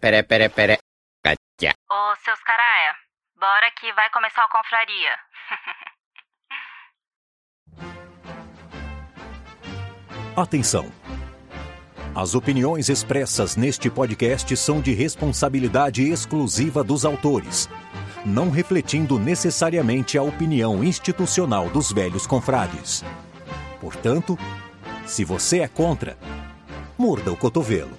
Pere, pere, pere. Catia. Ô, seus caralho, bora que vai começar o confraria. Atenção! As opiniões expressas neste podcast são de responsabilidade exclusiva dos autores, não refletindo necessariamente a opinião institucional dos velhos confrades. Portanto, se você é contra, morda o cotovelo,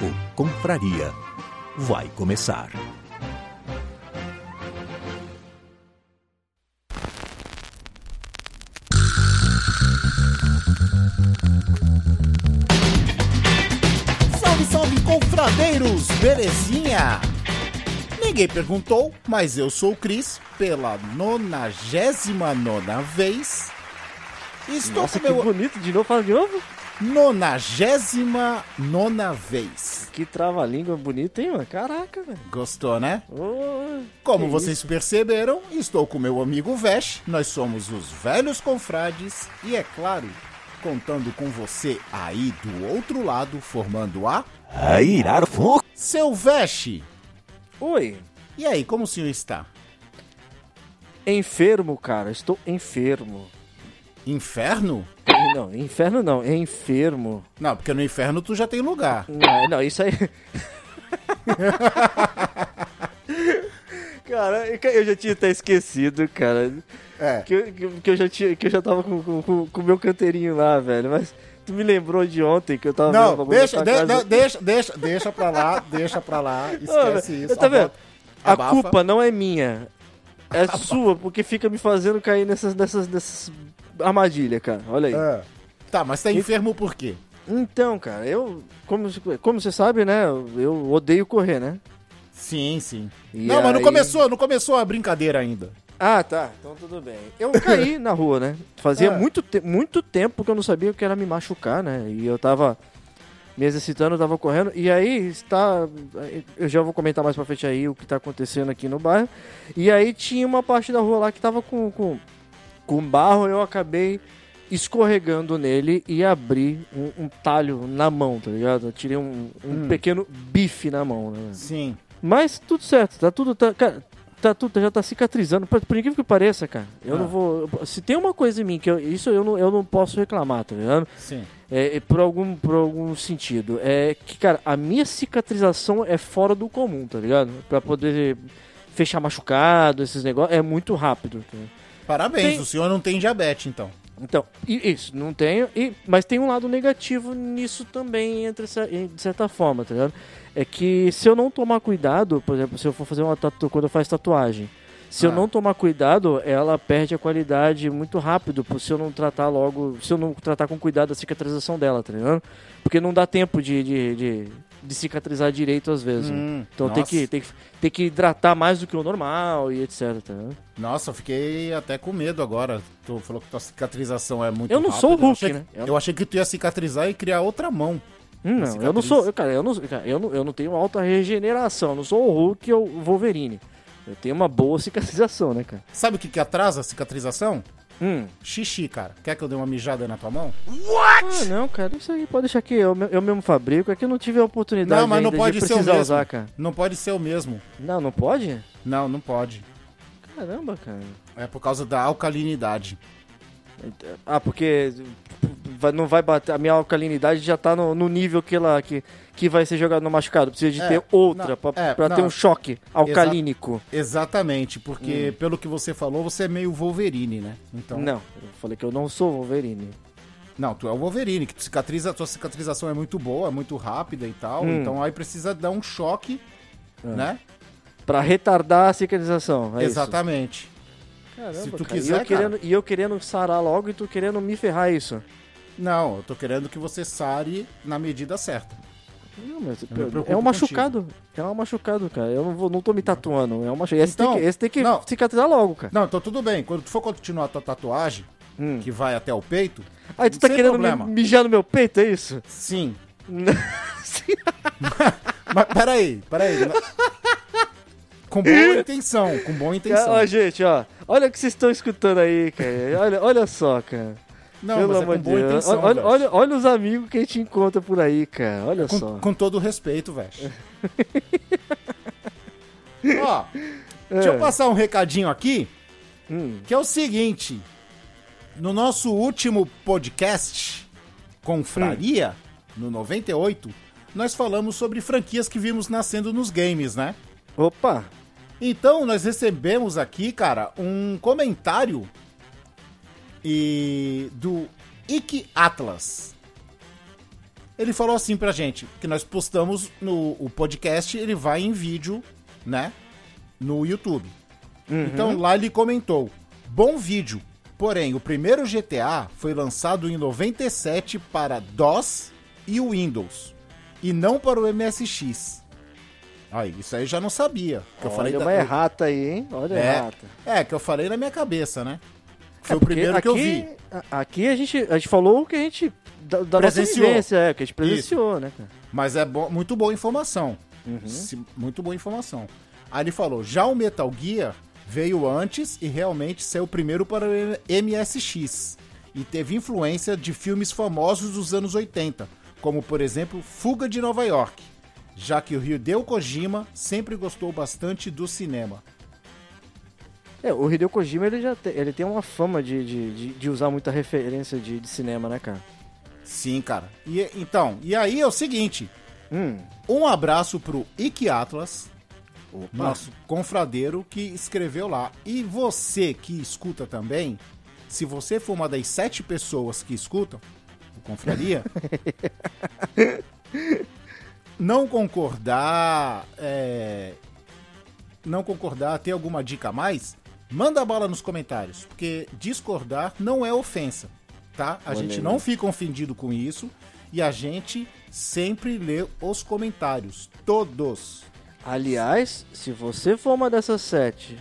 O Confraria vai começar. Salve, salve, confradeiros! Belezinha? Ninguém perguntou, mas eu sou o Cris, pela nonagésima nona vez. Estou Nossa, com que meu... bonito. De novo, fala de novo. Nonagésima nona vez. Que trava-língua bonito, hein, mano? Caraca, velho. Gostou, né? Ô, Como vocês isso. perceberam, estou com meu amigo Vesh, nós somos os velhos confrades e, é claro, contando com você aí do outro lado, formando a... Airarfo! Seu Vesh! Oi. E aí, como o senhor está? Enfermo, cara. Estou enfermo. Inferno? Não, inferno não. É enfermo. Não, porque no inferno tu já tem lugar. Não, não isso aí... Cara, eu já tinha até esquecido, cara. É. Que, eu- que, eu já tinha, que eu já tava com o meu canteirinho lá, velho. Mas tu me lembrou de ontem que eu tava Não, deixa, de- não, deixa, deixa, deixa pra lá, deixa pra lá, Ô, esquece velho, isso. Tá vendo? A culpa não é minha. É sua, porque fica me fazendo cair nessas, nessas, nessas armadilhas, cara. Olha aí. É. Tá, mas tá enfermo por quê? Então, cara, eu. Como, como você sabe, né? eu- odeio correr, né? Sim, sim. E não, mas não aí- começou, não começou a brincadeira ainda. Ah, tá. Então tudo bem. Eu caí na rua, né? Fazia É. muito, te muito tempo que eu não sabia o que era me machucar, né? E eu tava me exercitando, eu tava correndo. E aí está. Eu já vou comentar mais pra frente aí o que tá acontecendo aqui no bairro. E aí tinha uma parte da rua lá que tava com, com, com barro, eu acabei escorregando nele e abri um, um talho na mão, tá ligado? Eu tirei um, um Hum. pequeno bife na mão, né? Sim. Mas tudo certo, tá tudo. Tá, cara, tá tudo, já tá cicatrizando. Por, por incrível que pareça, cara. Eu Ah. não vou. Se tem uma coisa em mim que eu, isso eu não, eu não posso reclamar, tá ligado? Sim. É, é por, algum, por algum sentido. É que, cara, a minha cicatrização é fora do comum, tá ligado? Pra poder fechar machucado, esses negócios, é muito rápido. tá? Parabéns, Tem- o senhor não tem diabetes, então. Então, isso, não tenho. E, mas tem um lado negativo nisso também, entre, de certa forma, tá ligado? É que se eu não tomar cuidado, por exemplo, se eu for fazer uma tatu quando eu faço tatuagem, se eu Ah. não tomar cuidado, ela perde a qualidade muito rápido, se eu não tratar logo, se eu não tratar com cuidado a cicatrização dela, tá ligado? Porque não dá tempo de, de, de, de cicatrizar direito às vezes. né? Hum, Então tem que, tem, que, tem que hidratar mais do que o normal e etc, tá? Nossa, eu fiquei até com medo agora. Tu falou que tua cicatrização é muito Eu não rápida. sou o Hulk, eu achei, né? Eu- Eu achei que tu ia cicatrizar e criar outra mão. Hum, Não, eu não sou. Cara, eu não, cara, eu não, eu não tenho alta regeneração. Eu não sou o Hulk ou o Wolverine. Eu tenho uma boa cicatrização, né, cara? Sabe o que, que atrasa a cicatrização? Hum. Xixi, cara. Quer que eu dê uma mijada na tua mão? Ah, não, cara, isso aí pode deixar que eu, eu mesmo fabrico. É que eu não tive a oportunidade Não, mas não pode de ser o mesmo. usar, cara. Não pode ser o mesmo. Não, não pode? Não, não pode. Caramba, cara. É por causa da alcalinidade. Ah, porque vai- não vai bater. A minha alcalinidade já tá no, no nível que ela que, que vai ser jogado no machucado. Precisa de É, ter outra pra, é, ter um choque alcalínico. Exatamente, Hum. porque pelo que você falou, você é meio Wolverine, né? Então, Não, eu falei que eu não sou Wolverine. Não, tu é o Wolverine, que tu cicatriza, tua cicatrização é muito boa, é muito rápida e tal. Hum. Então aí precisa dar um choque, né? Pra retardar a cicatrização. é isso? Exatamente. Caramba, Se tu cara. quiser, e eu, cara. querendo, e eu querendo sarar logo e tu querendo me ferrar isso. Não, eu tô querendo que você sare na medida certa. Não, mas, é um machucado. É um machucado, cara. Eu não, vou, não tô me tatuando. É um machucado. Esse, Então, tem que, esse tem que não. cicatrizar logo, cara. Não, então tudo bem. Quando tu for continuar a tua tatuagem, Hum. que vai até o peito, Aí tu tá querendo problema. mijar no meu peito, é isso? sim. Sim. Mas peraí, peraí. com boa intenção, com boa intenção. Ó, gente, ó. Olha o que vocês estão escutando aí, cara. Olha, olha só, cara. Não, Pelo mas é com boa Deus. intenção, olha, olha, olha os amigos que a gente encontra por aí, cara. Olha só. Com, com todo respeito, velho. Ó, deixa eu passar um recadinho aqui, Hum. que é o seguinte. No nosso último podcast, Confraria, no 98, nós falamos sobre franquias que vimos nascendo nos games, né? Opa. Então, nós recebemos aqui, cara, um comentário e do Ike Atlas. Ele falou assim pra gente, que nós postamos no o podcast, ele vai em vídeo, né, no YouTube. Então lá ele comentou: "Bom vídeo. Porém, o primeiro GTA foi lançado em 97 para DOS e Windows, e não para o MSX." Aí, isso aí eu já não sabia. que eu falei Olha da- uma eu- errata aí, hein? Olha é, errata. é, que eu falei na minha cabeça, né? Foi o Porque primeiro que eu aqui- vi. Aqui a gente, a gente falou o que a gente. Da, da nossa vivência, é, que a gente presenciou, né, cara? Mas é bo- muito boa informação. Uhum. Se- muito boa informação. Aí ele falou: já o Metal Gear veio antes e realmente saiu primeiro para o MSX. E teve influência de filmes famosos dos anos 80, como por exemplo Fuga de Nova York. Já que o Hideo Kojima sempre gostou bastante do cinema. É, o Hideo Kojima ele já tem, ele tem uma fama de, de, de, de usar muita referência de, de cinema, né, cara? Sim, cara. E, então, e aí é o seguinte: Hum. Um abraço pro Ike Atlas, nosso confradeiro, que escreveu lá. E você que escuta também, se você for uma das sete pessoas que escutam o Confraria, não concordar, é, não concordar, ter alguma dica a mais, manda bala nos comentários, porque discordar não é ofensa, tá? A Olha gente aí. não fica ofendido com isso e a gente sempre lê os comentários, todos. Aliás, se você for uma dessas sete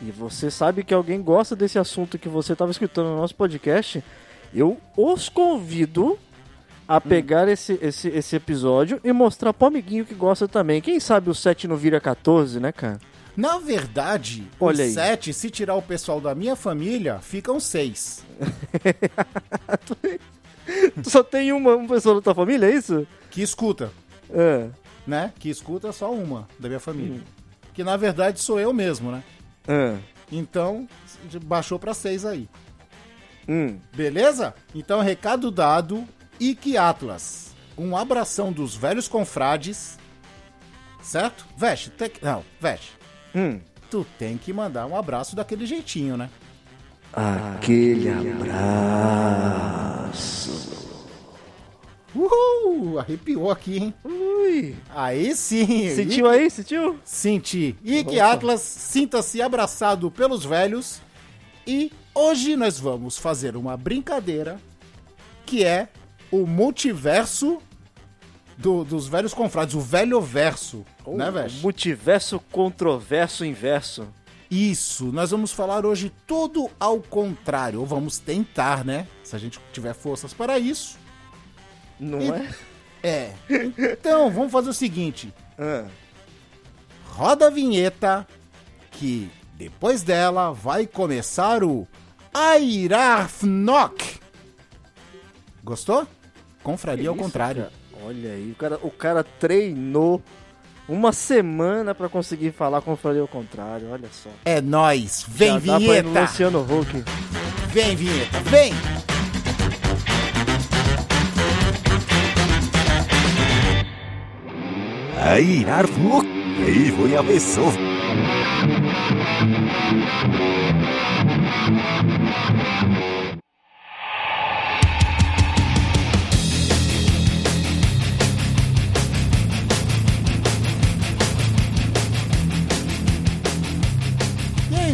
e você sabe que alguém gosta desse assunto que você estava escutando no nosso podcast, eu os convido a Hum. pegar esse, esse, esse episódio e mostrar pro amiguinho que gosta também. Quem sabe o 7 não vira 14, né, cara? Na verdade, Olha os aí. sete, se tirar o pessoal da minha família, ficam seis. Tu só tem uma, uma pessoa da tua família, é isso? Que escuta, É. né? Que escuta só uma da minha família. Hum. Que na verdade sou eu mesmo, né? é. Então, baixou pra seis aí. Hum. Beleza? Então, recado dado. Ike Atlas. Um abração dos velhos confrades. Certo? Veste, que... Não, veste. Hum. Tu tem que mandar um abraço daquele jeitinho, né? Aquele abraço. Uhul! Arrepiou aqui, hein? Ui. Aí sim! Sentiu aí? Sentiu? Senti. Ike Opa. Atlas, sinta-se abraçado pelos velhos. E hoje nós vamos fazer uma brincadeira que é o multiverso do- dos velhos confrades, o velho verso, né, O velho? Multiverso controverso inverso. Isso, nós vamos falar hoje tudo ao contrário, ou vamos tentar, né? Se a gente tiver forças para isso. Não E- é? É. Então, vamos fazer o seguinte: Ah. roda a vinheta, que depois dela vai começar o Airafnok. Gostou? Confraria ao contrário. cara. Olha aí, o cara, o cara treinou uma semana pra conseguir falar como eu falei ao contrário, olha só. É nóis. Vem, Já dá pra vinheta. Luciano Huck. Vem, vinheta. Vem. Aí, Arfnuk, aí voy a beso.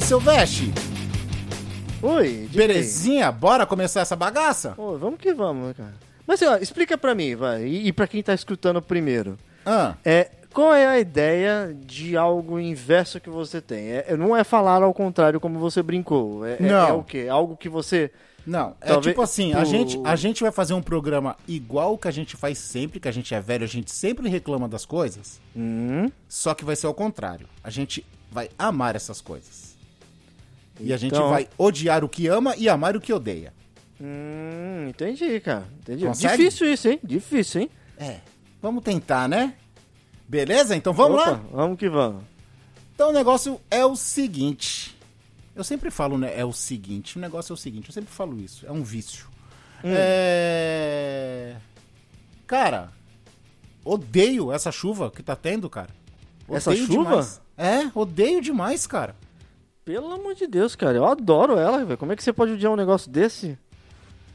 Seu Veste? Oi. Belezinha? Bora começar essa bagaça? Ô, vamos que vamos, cara. Mas ó, explica pra mim, vai, e, e pra quem tá escutando primeiro. Ah, É, qual é a ideia de algo inverso que você tem? É, não é falar ao contrário como você brincou. É, é- Não. é o quê? Algo que você. não, é Talvez- tipo assim, a o- gente, a gente vai fazer um programa igual o que a gente faz sempre, que a gente é velho, a gente sempre reclama das coisas, Hum, só que vai ser ao contrário. A gente vai amar essas coisas. E a gente Então- vai odiar o que ama e amar o que odeia. hum, entendi, cara. Entendi. Consegue? Difícil isso, hein? Difícil, hein? É, vamos tentar, né? Beleza? Então vamos Opa, lá? Vamos que vamos. Então o negócio é o seguinte. Eu sempre falo, né? É o seguinte. O negócio é o seguinte. Eu sempre falo isso. É um vício. Hum. É. Cara, odeio essa chuva que tá tendo, cara. Essa Odeio chuva? demais. É, odeio demais, cara. Pelo amor de Deus, cara. Eu adoro ela, velho. Como é que você pode odiar um negócio desse?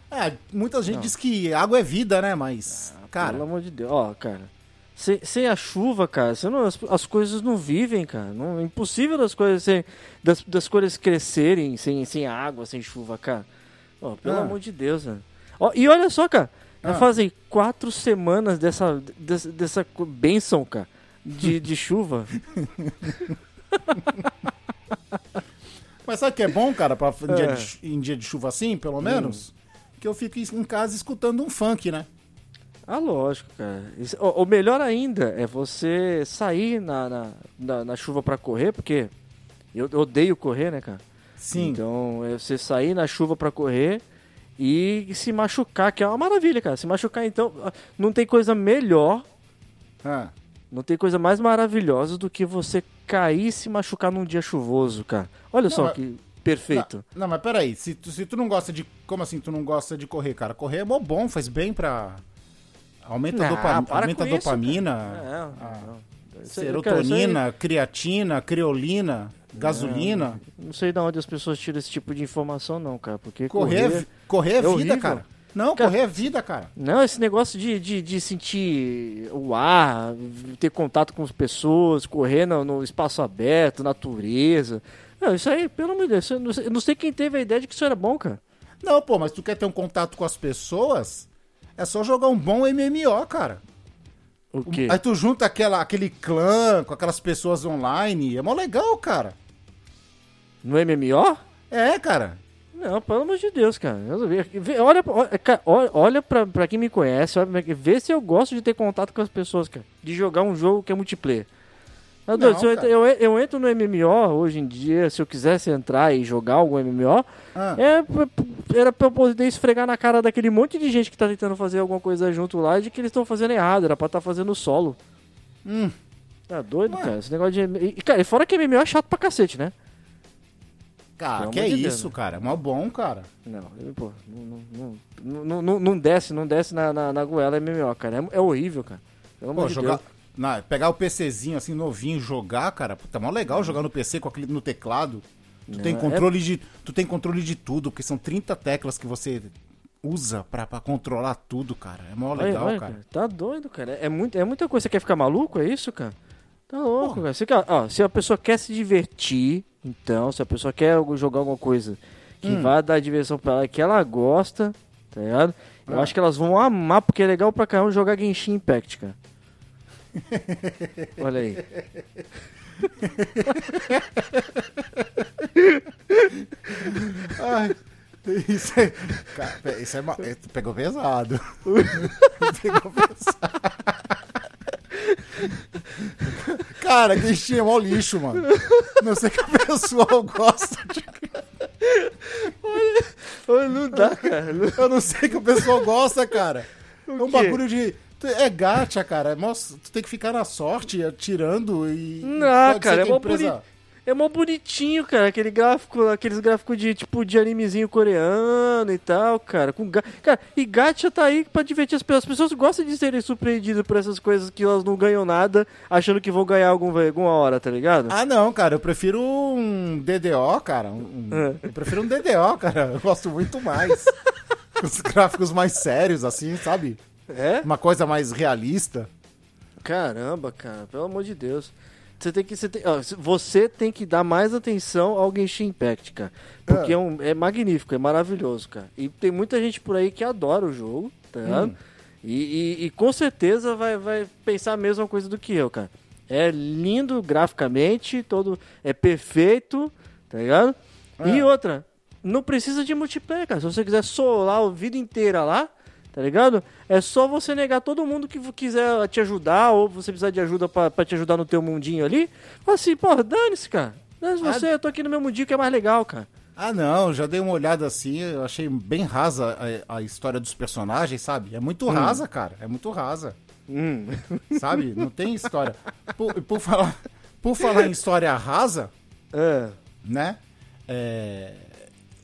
É, muita gente diz que água é vida, né? Mas, Pelo cara, amor de Deus. Ó, cara. Sem, sem a chuva, cara, não- as, as coisas não vivem, cara. Não, é impossível das coisas sem, das, das coisas crescerem sem, sem água, sem chuva, cara. Ó, pelo Ah. amor de Deus, né? Ó, e olha só, cara. Já Ah. fazem quatro semanas dessa, dessa, dessa bênção, cara, de, de chuva. mas sabe o que é bom, cara, pra, em, dia É. Hum. de, chu- em dia de chuva assim, pelo menos? Que eu fico em casa escutando um funk, né? Ah, lógico, cara. Isso- o, melhor ainda é você sair na, na, na, na chuva pra correr, porque eu odeio correr, né, cara? Sim. Então, é você sair na chuva pra correr e se machucar, que é uma maravilha, cara. Se machucar, então, ah, não tem coisa melhor, Ah. Não tem coisa mais maravilhosa do que você cair e se machucar num dia chuvoso, cara. Olha só mas- que perfeito. Não, não, mas peraí, se tu, se tu não gosta de. Como assim tu não gosta de correr, cara? Correr é mó bom, faz bem pra. Aumenta, a Não, dopa- para aumenta a isso, dopamina, Não, a não. Isso aí, cara, isso aí- serotonina, creatina, creolina, gasolina. Não sei de onde as pessoas tiram esse tipo de informação, não, cara. Porque Correr, correr... é correr é, é vida, horrível. cara. Não, Cara- correr é vida, cara. Não, esse negócio de, de, de sentir o ar, ter contato com as pessoas, correr no, no espaço aberto, natureza. Não, isso aí, pelo amor de Deus, eu não sei, eu não sei quem teve a ideia de que isso era bom, cara. Não, pô, mas tu quer ter um contato com as pessoas? É só jogar um bom MMO, cara. O quê? Aí tu junta aquela, aquele clã com aquelas pessoas online. É mó legal, cara. No MMO? É, cara. Não, pelo amor de Deus, cara. Olha, olha, olha, pra, pra quem me conhece, olha vê se eu gosto de ter contato com as pessoas, cara. De jogar um jogo que é multiplayer. Eu, Não, se eu, cara. eu, eu entro no MMO hoje em dia, se eu quisesse entrar e jogar algum MMO, Ah. é, era pra eu poder esfregar na cara daquele monte de gente que tá tentando fazer alguma coisa junto lá de que eles estão fazendo errado, era pra estar fazendo solo. Hum. Tá doido, Ué. cara? Esse negócio de. E, cara, e fora que MMO é chato pra cacete, né? Cara, que é isso, né? cara. É mó bom, cara. Não, pô, não, não, não, não, desce, não desce na, na, na goela MMO, cara. É, é horrível, cara. Pelo Pô, amor de jogar. Deus. Pegar o PCzinho assim, novinho, jogar, cara, puta, mó legal jogar no PC com aquele no teclado. Tu Não, tem é- controle de. Tu tem controle de tudo, porque são 30 teclas que você usa pra, pra controlar tudo, cara. É mó legal, olha, cara. Tá doido, cara. É, muito, é muita coisa. Você quer ficar maluco? É isso, cara? Tá louco, Porra. cara. Você quer, ó, se a pessoa quer se divertir, então, se a pessoa quer jogar alguma coisa que Hum. vai dar diversão pra ela, que ela gosta, tá ligado? Eu Ah. acho que elas vão amar, porque é legal pra caramba jogar Genshin Impact, cara. Olha aí. Ai, isso é. Cara, isso é. é, Pegou pesado. Pegou pesado. Cara, que é mó lixo, mano. Não sei que o pessoal gosta de. Olha, não dá, cara. Eu não sei que o pessoal gosta, cara. é um quê? bagulho de. É gacha, cara. Nossa, tu tem que ficar na sorte, atirando e. Não, cara, é mó empresa- bonito. É mó bonitinho, cara, aquele gráfico, aqueles gráficos de tipo de animezinho coreano e tal, cara. Com ga... Cara, e gacha tá aí pra divertir as pessoas. As pessoas gostam de serem surpreendidas por essas coisas que elas não ganham nada, achando que vão ganhar algum, alguma hora, tá ligado? Ah, não, cara, eu prefiro um DDO, cara. um- É. Eu prefiro um DDO, cara. Eu gosto muito mais. Os gráficos mais sérios, assim, sabe? É? Uma coisa mais realista. Caramba, cara, pelo amor de Deus. Você tem que, você tem, ó, você tem que dar mais atenção ao Genshin Impact, cara. Porque é, um, é magnífico, é maravilhoso, cara. E tem muita gente por aí que adora o jogo, tá ligado? E, e- e com certeza vai, vai pensar a mesma coisa do que eu, cara. É lindo graficamente, todo é perfeito, tá ligado? E outra, não precisa de multiplayer, cara. Se você quiser solar a vida inteira lá, tá ligado? É só você negar todo mundo que quiser te ajudar ou você precisar de ajuda pra, pra te ajudar no teu mundinho ali. Fala assim, pô, dane-se, cara. Dane-se você, eu tô aqui no meu mundinho que é mais legal, cara. Ah, não, já dei uma olhada assim, eu achei bem rasa a, a história dos personagens, sabe? É muito rasa, cara, é muito rasa. Hum. Sabe? Não tem história. Por, por falar, por falar em história rasa, É. né? É,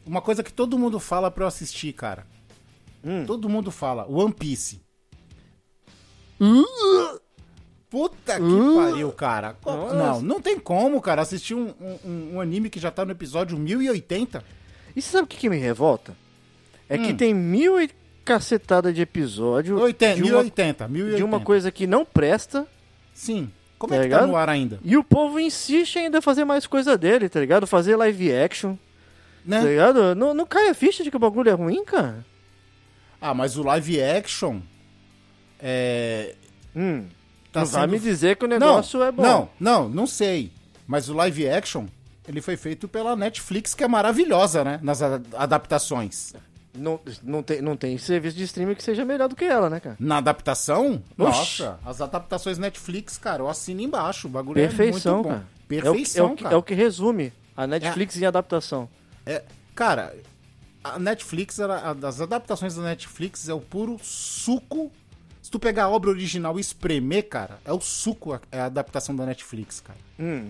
uma coisa que todo mundo fala pra eu assistir, cara. Hum. Todo mundo fala, One Piece. Puta que pariu, cara. Nossa. Não, não tem como, cara, assistir um, um- um anime que já tá no episódio 1080. E você sabe o que, que me revolta? É que Hum. tem mil e cacetada de episódio 80, de, uma, 1080, 1080. de uma coisa que não presta Sim. Como Tá é que tá ligado? no ar ainda? e o povo insiste ainda em fazer mais coisa dele, tá ligado? Fazer live action, Né? tá ligado? Não, não cai a ficha de que o bagulho é ruim, cara. Ah, mas o live action. É. Hum. Tá não vai sendo- me dizer que o negócio não, é bom. Não, não, não sei. Mas o live action, ele foi feito pela Netflix, que é maravilhosa, né? Nas adaptações. Não, não, tem, não tem serviço de streaming que seja melhor do que ela, né, cara? Na adaptação, Oxi. nossa, as adaptações Netflix, cara, eu assino embaixo. O bagulho Perfeição, é muito bom. cara. Perfeição, é o, que, é, o que, cara. é o que resume a Netflix em adaptação. É, cara, a Netflix, as adaptações da Netflix é o puro suco. Se tu pegar a obra original e espremer, cara, é o suco, a- é a adaptação da Netflix, cara. Hum.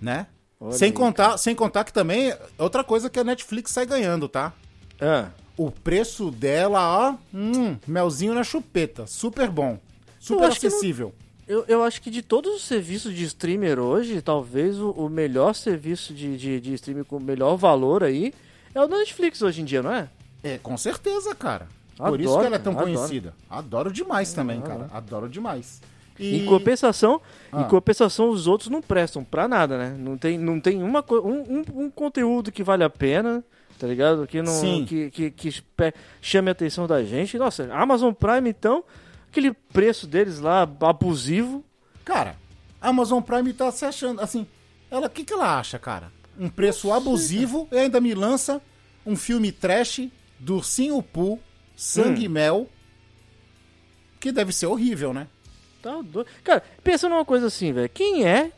Né? Olha Sem aí, contar, sem contar que também é outra coisa que a Netflix sai ganhando, tá? Ah, O preço dela, ó, hum, melzinho na chupeta, super bom, super acho que não- acessível. eu, eu acho que de todos os serviços de streamer hoje, talvez o, o melhor serviço de, de, de streaming com o melhor valor aí é o da Netflix hoje em dia, não é? É, com certeza, cara. Por isso Adoro, que ela é tão adoro. conhecida. Adoro demais também, cara. Adoro demais. E... Em compensação, Ah. em compensação, os outros não prestam pra nada, né? Não tem, não tem uma, um, um, um conteúdo que vale a pena, tá ligado? Que, não, Sim. que, que, que chame a atenção da gente. Nossa, Amazon Prime, então, aquele preço deles lá, abusivo. Cara, a Amazon Prime tá se achando, assim, ela, o que que ela acha, cara? Um preço abusivo e ainda me lança um filme trash do Ursinho Poo, Sangue e Hum. Mel, que deve ser horrível, né? Tá doido. Cara, pensa numa coisa assim, velho. Quem é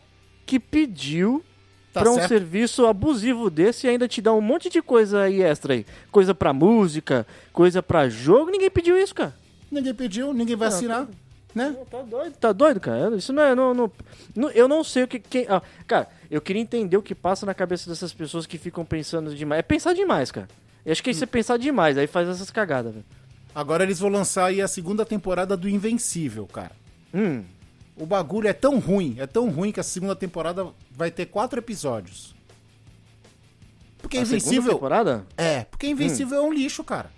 que pediu Tá pra um certo. serviço abusivo desse e ainda te dá um monte de coisa aí extra aí? Coisa pra música, coisa pra jogo. Ninguém pediu isso, cara. Ninguém pediu, ninguém vai Não, assinar, né? Tá doido, tá doido, cara. Isso não é. Não, não, não- eu não sei o que. Quem, ah, cara, eu queria entender o que passa na cabeça dessas pessoas que ficam pensando demais. É pensar demais, cara. Eu acho que isso é pensar demais, aí faz essas cagadas, velho. Agora eles vão lançar aí a segunda temporada do Invencível, cara. Hum. O bagulho é tão ruim, é tão ruim que a segunda temporada vai ter quatro episódios. Porque A segunda Invencível. temporada? É, porque Invencível é um lixo, cara.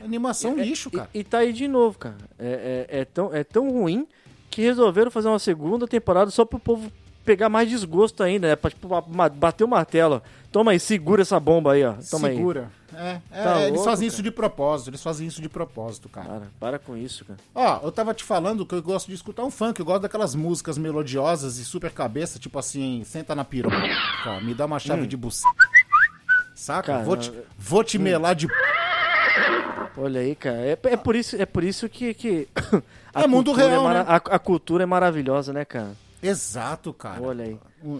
É animação lixo, cara. E, e tá aí de novo, cara. É, é- é tão, é tão ruim que resolveram fazer uma segunda temporada só pro povo pegar mais desgosto ainda, né? Pra tipo, bater o martelo. ó. Toma aí, segura essa bomba aí, ó. Toma aí. Segura. É, é, Tá eles louco, fazem cara. isso de propósito, eles fazem isso de propósito, cara. Para, para com isso, cara. Ó, eu tava te falando que eu gosto de escutar um funk, eu gosto daquelas músicas melodiosas e super cabeça, tipo assim, senta na piroca, me dá uma chave de buceta. Saca? Vou te, vou te melar de. Olha aí, cara. É, é por isso, é por isso que. que a É mundo cultura real, mara- né? a, a cultura é maravilhosa, né, cara? Exato, cara. Olha aí.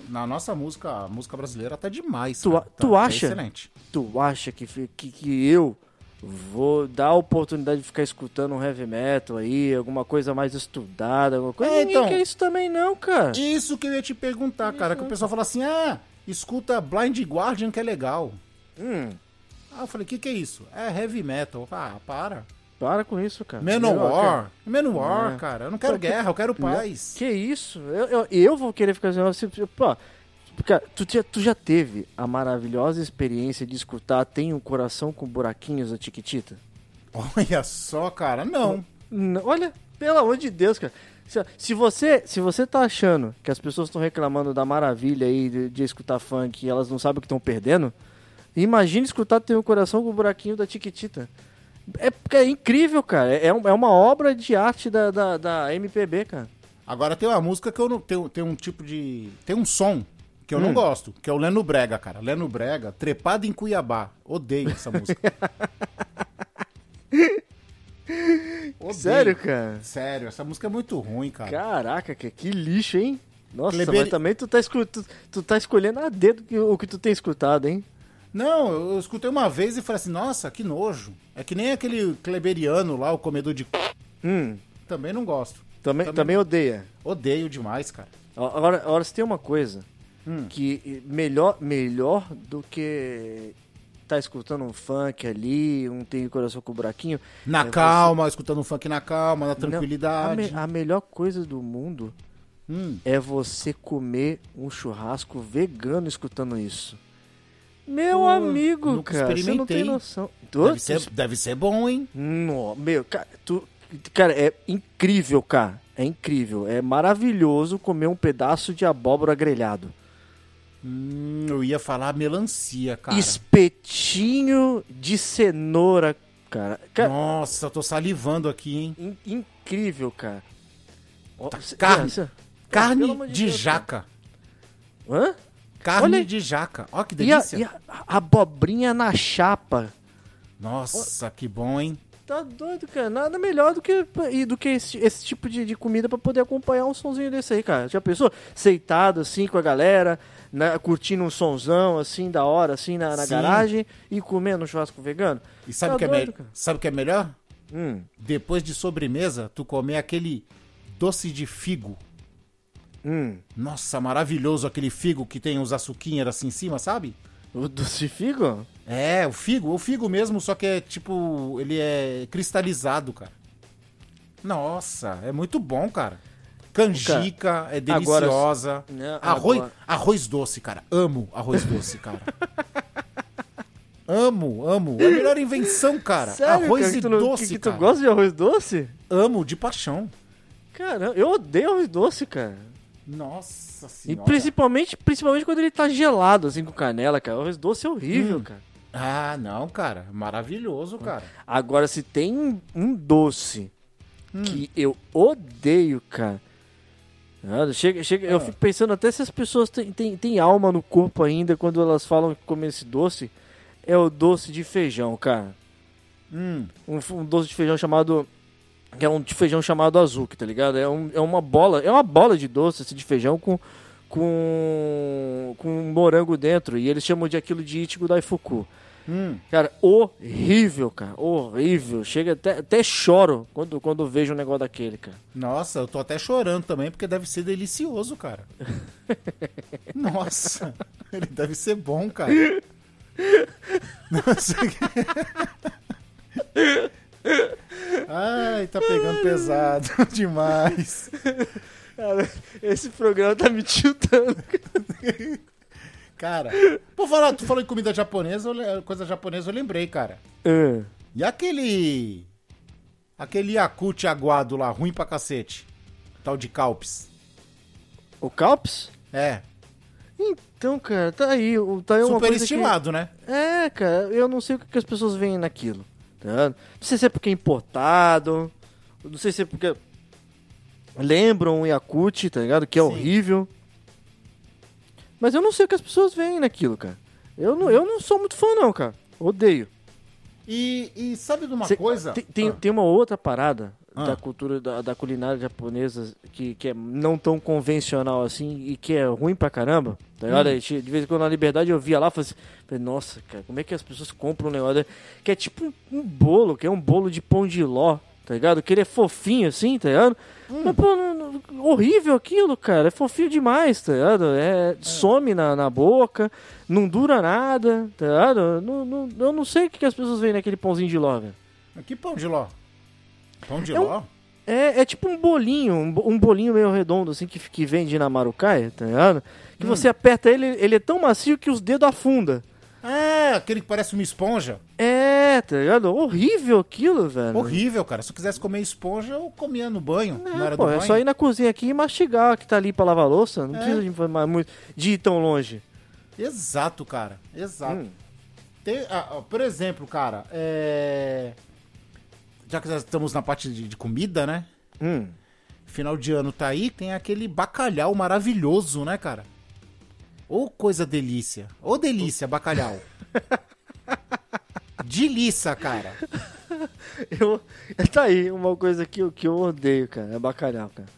Na nossa música, a música brasileira tá demais. Tu cara. Tá- tu tá acha? excelente. Tu acha que, que, que eu vou dar a oportunidade de ficar escutando um heavy metal aí, alguma coisa mais estudada, alguma coisa? É, então. quer isso também, não, cara. Isso que eu ia te perguntar, cara, que o pessoal fala assim: ah, escuta Blind Guardian que é legal. Hum, Ah, eu falei: o que, que é isso? É heavy metal. Ah, para. para com isso, cara. Manowar. Manowar, É. cara. Eu não quero Pô, que- guerra, eu quero paz. Que isso? Eu, eu, eu vou querer ficar dizendo assim, pô, cara, tu, já- tu já teve a maravilhosa experiência de escutar Tem um Coração com Buraquinhos da Tiquitita? Olha só, cara. Não. N- Olha, pelo amor de Deus, cara. Se, se você, se você tá achando que as pessoas estão reclamando da maravilha aí de, de escutar funk e elas não sabem o que estão perdendo, imagine escutar Tem um Coração com o buraquinho da Tiquitita. É, é incrível, cara. É, é é uma obra de arte da, da, da MPB, cara. Agora tem uma música que eu não. Tem, tem um tipo de. Tem um som que eu não Hum. gosto, que é o Leno Brega, cara. Leno Brega, trepado em Cuiabá. Odeio essa música. Odeio. Sério, cara? Sério, essa música é muito ruim, cara. Caraca, que, que lixo, hein? Nossa, Kleber- mas também tu tá, escu- tu, tu tá escolhendo a dedo que- o que tu tem escutado, hein? Não, eu, escutei uma vez e falei assim, nossa, que nojo. É que nem aquele kleberiano lá, o comedor de c... Hum, Também não gosto. também, Também- também odeia. Odeio demais, cara. Agora, agora se tem uma coisa Hum. que melhor, melhor do que tá escutando um funk ali, um tem coração com buraquinho. Na é calma, escutando um funk na calma, na você- Não, tranquilidade. a, me- a melhor coisa do mundo Hum. é você comer um churrasco vegano escutando isso. Meu Pô, amigo, cara, você não tem noção. Deve ser, deve ser bom, hein? No, meu, cara, tu, cara, é incrível, cara. É incrível. É maravilhoso comer um pedaço de abóbora grelhado. Hum, eu ia falar melancia, cara. Espetinho de cenoura, cara. Cara, Nossa, eu tô salivando aqui, hein? in- incrível, cara. Tá- cê- carne. cara, Carne de de, Deus, jaca. Hã? Carne Olha- de jaca. Ó, que E a, delícia. e a abobrinha na chapa. Nossa, que bom, hein? Tá doido, cara. Nada melhor do que, e do que esse, esse tipo de, de comida pra poder acompanhar um sonzinho desse aí, cara. Já pensou? Seitado assim com a galera, né, curtindo um sonzão assim da hora, assim na, na garagem e comendo um churrasco vegano? E sabe o Tá que, é me- sabe o que é melhor? Hum. Depois de sobremesa, tu comer aquele doce de figo. Hum. Nossa, maravilhoso aquele figo que tem os açuquinhas assim em cima, sabe? O doce figo? É, o figo, o figo mesmo, só que é tipo, ele é cristalizado, cara. Nossa, é muito bom, cara. Canjica, é agora- deliciosa. Né, arroz, agora- arroz doce, cara. Amo arroz doce, cara. amo, amo. É a melhor invenção, cara. Sério, arroz cara, e tu não- doce, que, que tu cara. gosta de arroz doce? Amo de paixão. Cara, eu odeio arroz doce, cara. Nossa E senhora. principalmente, principalmente quando ele tá gelado, assim, com canela, cara. O doce é horrível, Hum. cara. Ah, não, cara. Maravilhoso, cara. Agora, se tem um, doce Hum. que eu odeio, cara. Ah, Chega, chega, Eu Ah. fico pensando até se as pessoas têm, têm, têm alma no corpo ainda quando elas falam que comem esse doce. É o doce de feijão, cara. Hum. Um, um doce de feijão chamado. Que é um de feijão chamado azuki, tá ligado? É, um, é uma bola. É uma bola de doce assim, de feijão com. Com. Com morango dentro. E eles chamam de aquilo de Ichigo Daifuku. Hum. Cara, horrível, cara. Horrível. Chega até, até choro quando, quando vejo um negócio daquele, cara. Nossa, eu tô até chorando também, porque deve ser delicioso, cara. Nossa, ele deve ser bom, cara. Nossa. Ai, tá pegando pesado demais. Cara, esse programa tá me tiltando. Cara, por falar, tu falou em comida japonesa, coisa japonesa, eu lembrei, cara. Ah, E aquele. Aquele Yakut aguado lá, ruim pra cacete. Tal de Calpis. o Calps? É, Então, cara, tá aí. o- Tá aí uma super que- estimado, né? É, cara, eu não sei o que, que as pessoas veem naquilo. Não sei se é porque é importado. Não sei se é porque. Lembram o Yakut, tá ligado? Que é Sim. horrível. Mas eu não sei o que as pessoas veem naquilo, cara. Eu não, eu não sou muito fã, não, cara. Odeio. E, e sabe de uma Cê- coisa? Tem, tem, Ah, tem uma outra parada Ah. da cultura, da, da culinária japonesa que, que é não tão convencional assim e que é ruim pra caramba. Tá ligado? Hum. De vez em quando na liberdade eu via lá e falei, assim, falei, nossa, cara, como é que as pessoas compram um negócio que é tipo um, um bolo, que é um bolo de pão de ló, tá ligado? Que ele é fofinho assim, tá ligado? Hum. Mas, pô, não- não- horrível aquilo, cara. É fofinho demais, tá ligado? É, Some na, na boca, não dura nada, tá ligado? Não, não- eu não sei o que, que as pessoas veem naquele pãozinho de ló, velho. Que pão de ló? Pão de É um- ló? É, é tipo um bolinho, um, um bolinho meio redondo, assim, que, que vende na Marucaia, tá ligado? Que Hum. você aperta ele, ele é tão macio que os dedos afunda. Ah, aquele que parece uma esponja. É, É, tá ligado? Horrível aquilo, velho. Horrível, cara. Se eu quisesse comer esponja, eu comia no banho. É, não era pô, do é banho. só ir na cozinha aqui e mastigar que tá ali pra lavar louça. Não É. precisa de, de ir tão longe. Exato, cara. Exato. Hum. Tem, ah, por exemplo, cara, é... já que nós estamos na parte de, de comida, né? Hum. Final de ano tá aí, tem aquele bacalhau maravilhoso, né, cara? Ô coisa delícia. Ô delícia, bacalhau. Delícia, cara. Eu, tá aí uma coisa que, eu- que eu odeio, cara. É bacalhau, cara.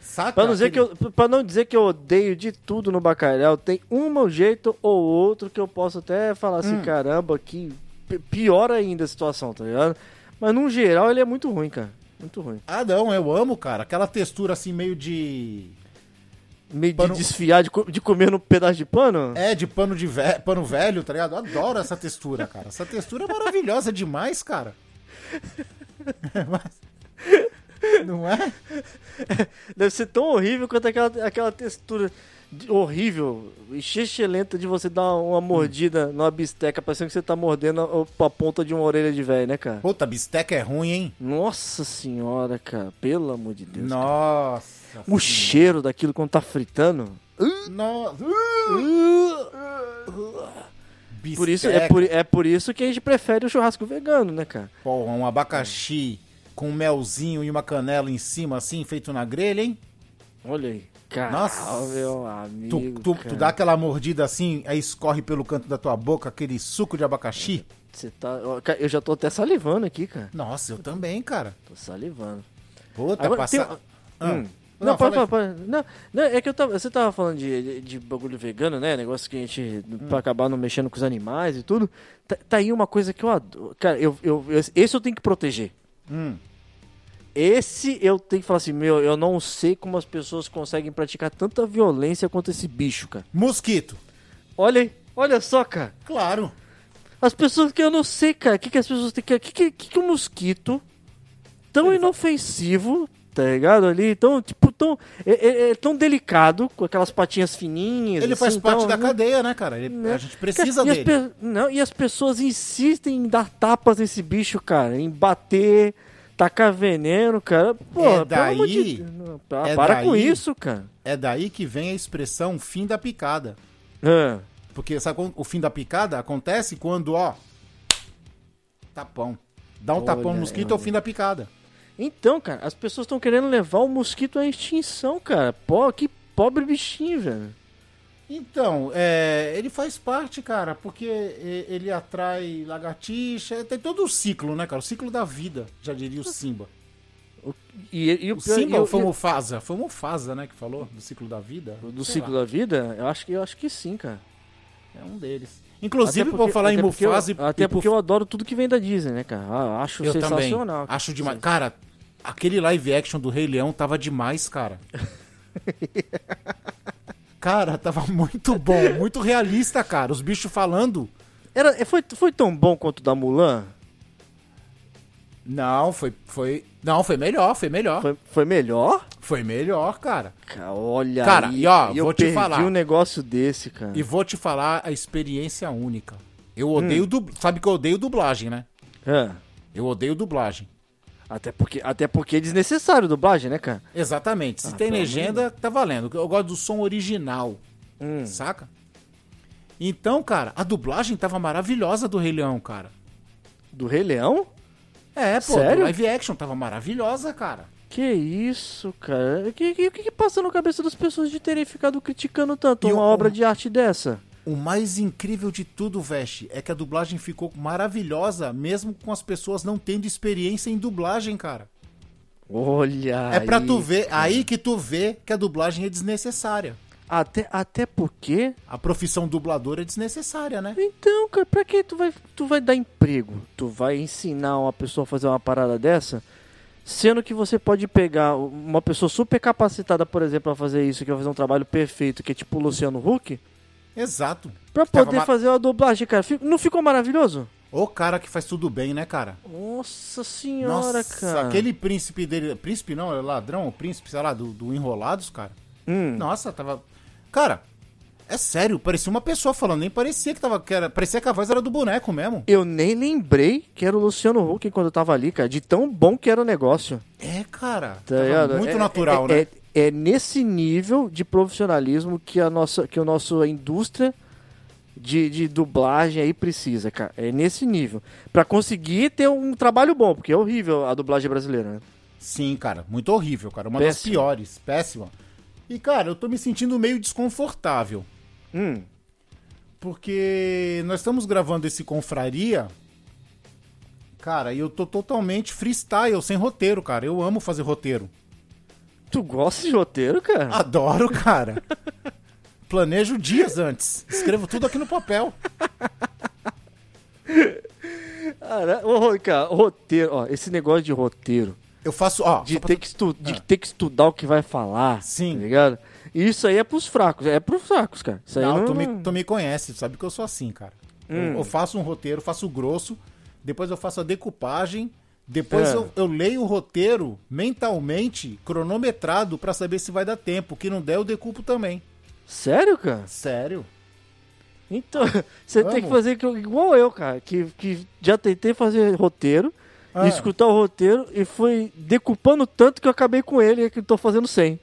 Saca? Pra não, dizer que aquele- eu, pra não dizer que eu odeio de tudo no bacalhau, tem um jeito ou outro que eu posso até falar assim, Hum. caramba, que pi- pior ainda a situação, tá ligado? Mas no geral ele é muito ruim, cara. Muito ruim. Ah, não, eu amo, cara. Aquela textura assim, meio de. Meio de Pano- desfiar, de, co- de comer no pedaço de pano? É, de pano, de ve... pano velho, tá ligado? Adoro essa textura, cara. Essa textura é maravilhosa demais, cara. Mas- Não é? Deve ser tão horrível quanto aquela, aquela textura de- horrível e lenta de você dar uma mordida numa bisteca, parecendo que você tá mordendo a, a ponta de uma orelha de velho, né, cara? Puta, bisteca é ruim, hein? Nossa senhora, cara. Pelo amor de Deus. cara. Nossa. O cheiro daquilo quando tá fritando. Nossa. Por isso, é, por, é por isso que a gente prefere o churrasco vegano, né, cara? Porra, um abacaxi com um melzinho e uma canela em cima, assim, feito na grelha, hein? Olha aí. Nossa. meu Tu, amigo. tu, cara. tu dá aquela mordida assim, aí escorre pelo canto da tua boca aquele suco de abacaxi. Você tá. Eu já tô até salivando aqui, cara. Nossa, eu também, cara. Tô salivando. Puta, Agora, passa... tem- Ah. Hum. Não, Não, pode pode. Não, não, é que eu tava. Você tava falando de, de, de bagulho vegano, né? Negócio que a gente. Hum. pra acabar não mexendo com os animais e tudo. Tá, tá aí uma coisa que eu adoro. Cara, eu, eu, eu- esse eu tenho que proteger. Hum. Esse eu tenho que falar assim, meu, eu não sei como as pessoas conseguem praticar tanta violência contra esse bicho, cara. Mosquito. Olha olha só, cara. Claro. As pessoas que eu não sei, cara, o que, que as pessoas têm que. O que, que, que, que um mosquito tão inofensivo, tá ligado? Ali, tão, tipo, tão. É, é- é tão delicado, com aquelas patinhas fininhas. Ele faz assim, parte tão- da cadeia, né, cara? Ele- né? A gente precisa Cara, e dele. As pe- não, e as pessoas insistem em dar tapas nesse bicho, cara. Em bater, tacar veneno, cara. Pô, É pelo amor de daí- não, pa- é para com daí- isso, cara. É daí que vem a expressão fim da picada. Ah, Porque sabe o fim da picada acontece quando, ó, tapão. Dá um Olha, tapão no mosquito é o fim da picada. Então, cara, as pessoas estão querendo levar o mosquito à extinção, cara. Pô, que pobre bichinho, velho. Então, é, ele faz parte, cara, porque ele atrai lagartixa, tem todo o ciclo, né, cara? O ciclo da vida, já diria o Simba. E, e O pior- Simba ou o- foi o o- Mufasa? Foi o Mufasa, né, que falou do ciclo da vida? do Sei ciclo lá, da vida? Eu acho que, eu acho que sim, cara. É um deles. Inclusive, Até vou porque- falar em até porque eu- Mufasa Até porque eu adoro tudo que vem da Disney, né, cara? Ah, acho Eu também. sensacional. Acho demais. Cara, aquele live action do Rei Leão tava demais, cara. cara, tava muito bom, muito realista, cara. Os bichos falando. Era, foi, foi tão bom quanto o da Mulan? Não, foi. foi não, foi melhor, foi melhor. Foi, Foi, foi melhor? melhor, cara. Olha Cara, aí, e ó, eu vou te perdi falar. um negócio desse, cara. E vou te falar a experiência única. Eu odeio dub... Sabe que eu odeio dublagem, né? É. Eu odeio dublagem. Até porque, até porque é desnecessário dublagem, né, cara? Exatamente. Se Ah, tem legenda, tá valendo. Eu gosto do som original. Hum. Saca? Então, cara, a dublagem tava maravilhosa do Rei Leão, cara. Do Rei Leão? É, pô, Sério? live action tava maravilhosa, cara. Que isso, cara? O que, que, que passa na cabeça das pessoas de terem ficado criticando tanto E uma o- obra de arte dessa? O mais incrível de tudo, Veste, é que a dublagem ficou maravilhosa, mesmo com as pessoas não tendo experiência em dublagem, cara. Olha É pra aí, tu ver, cara. aí que tu vê que a dublagem é desnecessária. Até, até porque... A profissão dubladora é desnecessária, né? Então, cara, pra que tu vai, tu vai dar emprego? Tu vai ensinar uma pessoa a fazer uma parada dessa? Sendo que você pode pegar uma pessoa super capacitada, por exemplo, a fazer isso, que vai fazer um trabalho perfeito, que é tipo o Luciano Huck, Exato. pra Tava poder ma- fazer uma dublagem, cara. Não ficou maravilhoso? O cara que faz tudo bem, né, cara? Nossa senhora, Nossa, cara. aquele príncipe dele. Príncipe não, é ladrão, o príncipe, sei lá, do, do Enrolados, cara. Hum. Nossa, tava. Cara, É sério, parecia uma pessoa falando, nem parecia que tava. Que era, parecia que a voz era do boneco mesmo. Eu nem lembrei que era o Luciano Huck quando eu tava ali, cara, de tão bom que era o negócio. É, cara. Tá tava muito É- natural, é, né? É, é nesse nível de profissionalismo que a nossa, que a nossa indústria de, de dublagem aí precisa, cara. É nesse nível. Pra conseguir ter um trabalho bom, porque é horrível a dublagem brasileira, né? Sim, cara, muito horrível, cara. Uma das piores, péssima. E, cara, eu tô me sentindo meio desconfortável. Hum. Porque nós estamos gravando esse confraria. Cara, e eu tô totalmente freestyle, sem roteiro, cara. Eu amo fazer roteiro. Tu gosta de roteiro, cara? Adoro, cara. Planejo dias antes. Escrevo tudo aqui no papel. Cara, ô, cara, roteiro, ó, esse negócio de roteiro, Eu faço, ó. de ter, tu- que estu- de ter que estudar o que vai falar, Sim. tá ligado? Isso aí é pros fracos, é pros fracos, cara. Isso aí Não, não, tu, me, tu me conhece, tu sabe que eu sou assim, cara. Eu- Hum. Eu, faço um roteiro, faço grosso, depois eu faço a decupagem, depois É. eu, eu leio o roteiro mentalmente, cronometrado, pra saber se vai dar tempo. Que não der, eu decupo também. Sério, cara? Sério? Então, você tem que Vamos. fazer que- igual eu, cara, que, que já tentei fazer roteiro, Ah. escutar o roteiro e fui decupando tanto que eu acabei com ele e que eu tô fazendo 100.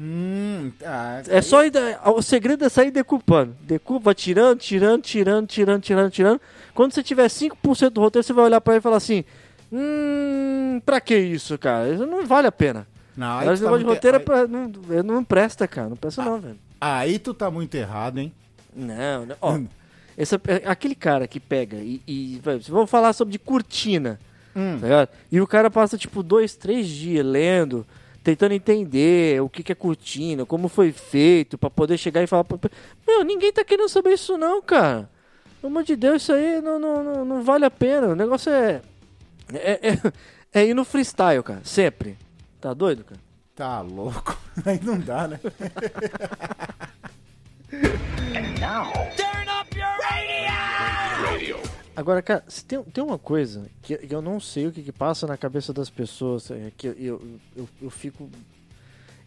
Hum, ah, É só ir, o segredo é sair decupando. Decupa, tirando, tirando, tirando, tirando, tirando, tirando. Quando você tiver 5% do roteiro, você vai olhar pra ele e falar assim: Hum, pra que isso, cara? Isso não vale a pena. Não, tu tá de muito- roteiro é pra, não, não presta, cara. Não presta, não, velho. aí tu tá muito errado, hein? Não, não. Ó, essa, aquele cara que pega e. e vamos falar sobre de cortina. Hum. Tá? E o cara passa tipo dois, três dias lendo, tentando entender o que, que é cortina, como foi feito, pra poder chegar e falar. pra- Meu, ninguém tá querendo saber isso, não, cara. Pelo amor de Deus, isso aí não, não, não, não vale a pena. O negócio é. É, é, é ir no freestyle, cara. Sempre. Tá doido, cara? Tá louco. Aí não dá, né? Agora, cara, tem, tem uma coisa que, que eu não sei o que, que passa na cabeça das pessoas, é que eu, eu, eu, eu fico.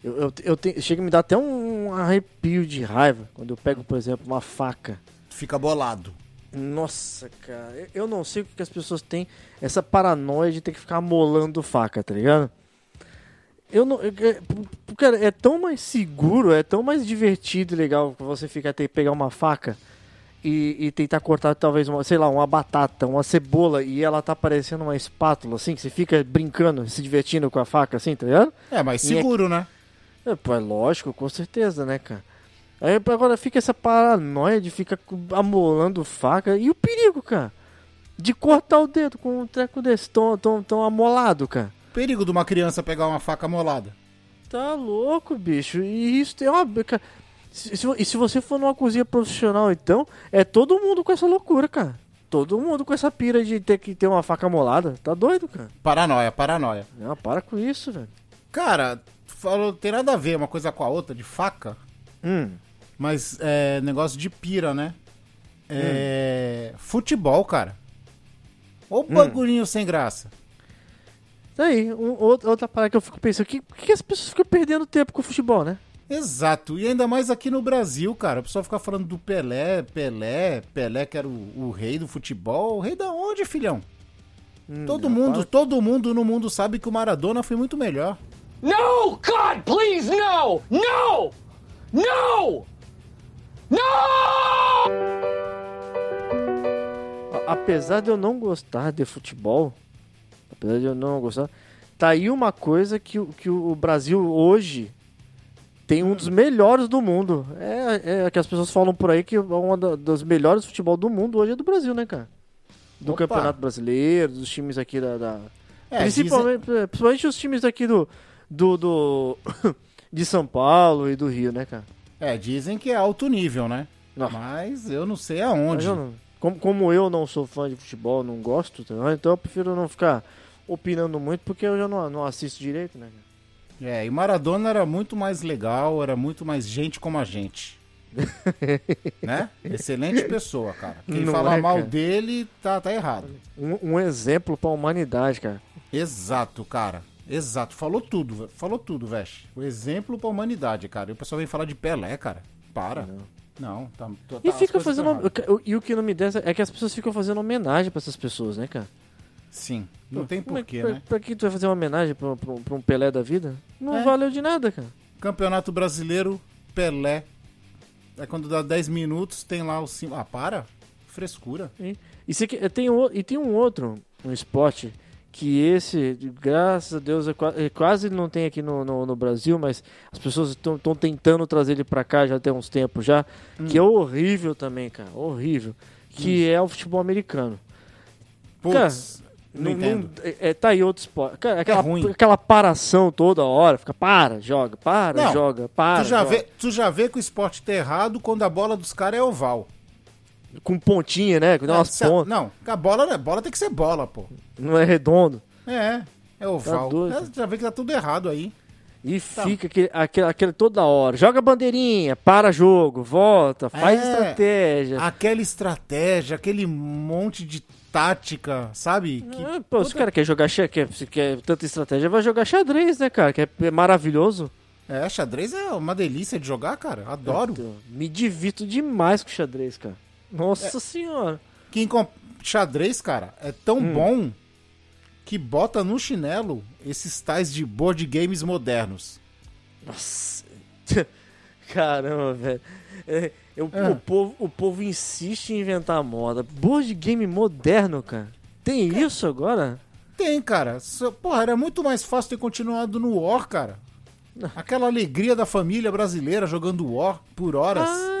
Eu, eu, eu chega a me dar até um arrepio de raiva quando eu pego, por exemplo, uma faca. Fica bolado. Nossa, cara, eu- não sei o que, as pessoas têm essa paranoia de ter que ficar molando faca, tá ligado? Eu não. eu- é, cara, é tão mais seguro, é tão mais divertido e legal você ficar ter que pegar uma faca e, e tentar cortar talvez uma, sei lá, uma batata, uma cebola e ela tá parecendo uma espátula, assim, que você fica brincando, se divertindo com a faca, assim, tá ligado? É, mas E é- seguro, né? É, pô, é lógico, com certeza, né, cara? Aí agora fica essa paranoia de ficar amolando faca. E o perigo, cara? De cortar o dedo com um treco desse, tão, tão, tão amolado, cara. Perigo de uma criança pegar uma faca molada. Tá louco, bicho. E isso tem uma. Cara, se, se- e se você for numa cozinha profissional, então, é todo mundo com essa loucura, cara. Todo mundo com essa pira de ter que ter uma faca amolada. Tá doido, cara? Paranoia, paranoia. Não, para com isso, velho. Cara, tu falou, tem nada a ver uma coisa com a outra, de faca, Hum. Mas é negócio de pira, né? É. Futebol, cara. Ô bagulhinho sem graça. Daí, um, outra, outra parada que eu fico pensando, que, por que as pessoas ficam perdendo tempo com o futebol, né? Exato, e ainda mais aqui no Brasil, cara. O pessoal fica falando do Pelé, Pelé, Pelé que era o, o rei do futebol. O rei da onde, filhão? todo não, mundo, para. todo mundo no mundo sabe que o Maradona foi muito melhor. No! God, please, no! No! No! A- Apesar de eu não gostar de futebol, apesar de eu não gostar, tá aí uma coisa que, o- que o Brasil hoje tem um dos melhores do mundo. É, é que as pessoas falam por aí que uma da- das melhores futebol do mundo hoje é do Brasil, né, cara? Do Opa. Campeonato Brasileiro, dos times aqui da. da- É, principalmente, principalmente os times daqui do. do, do de São Paulo e do Rio, né, cara? É, dizem que é alto nível, né? Mas eu não sei aonde. eu não- como, como eu não sou fã de futebol, não gosto, tá então eu prefiro não ficar opinando muito porque eu já não, não assisto direito, né? É, e Maradona era muito mais legal, era muito mais gente como a gente. né? Excelente pessoa, cara. Quem Não fala é, mal cara? dele tá, tá errado. Um, um exemplo pra humanidade, cara. Exato, cara. Exato. Falou tudo, falou tudo, Vesh. O exemplo pra humanidade, cara. E o pessoal vem falar de Pelé, cara. Para. Não, tá, tá- E as fica fazendo. E o que não me desce é que as pessoas ficam fazendo homenagem pra essas pessoas, né, cara? Sim, não tem é porquê, pra, né? pra que tu vai fazer uma homenagem pra, pra, pra um Pelé da vida? Não É. valeu de nada, cara. Campeonato Brasileiro, Pelé. É quando dá 10 minutos, tem lá o símbolo. Ah, para. Frescura. E, e, se tem, e tem um outro, um esporte, que esse, graças a Deus, é, é quase não tem aqui no, no, no Brasil, mas as pessoas estão tentando trazer ele pra cá já tem uns tempos já, que é horrível também, cara, horrível, que é o futebol americano. Putz, não, Não- entendo. não- é, é, tá aí outro esporte. Cara, aquela, ruim. aquela paração toda hora, fica para, joga, para, Não, joga, para. tu, já joga. vê, tu já vê que o esporte tá errado quando a bola dos caras é oval. Com pontinha, né? Com É, umas a- pontas. não, a bola, né, bola tem que ser bola, pô. Não é redondo. É, é oval. Tá doido. É, já vê que tá tudo errado aí. E fica aquele, aquele, aquele toda hora. Joga bandeirinha, para jogo, volta, faz É. estratégia. Aquela estratégia, aquele monte de tática, sabe? Que Ah, pô, se o cara quer jogar xadrez, quer, se quer tanta estratégia, vai jogar xadrez, né, cara? Que é, é maravilhoso. É, xadrez é uma delícia de jogar, cara. Adoro. Então, me divirto demais com xadrez, cara. Nossa senhora. Quem comp... xadrez, cara, é tão Hum. bom que bota no chinelo esses tais de board games modernos. Nossa. Caramba, velho. É, eu- Ah. o, povo, o povo insiste em inventar moda. Board game moderno, cara. Tem isso agora? Tem, cara. Porra, era muito mais fácil ter continuado no War, cara. Aquela alegria da família brasileira jogando War por horas. Ah,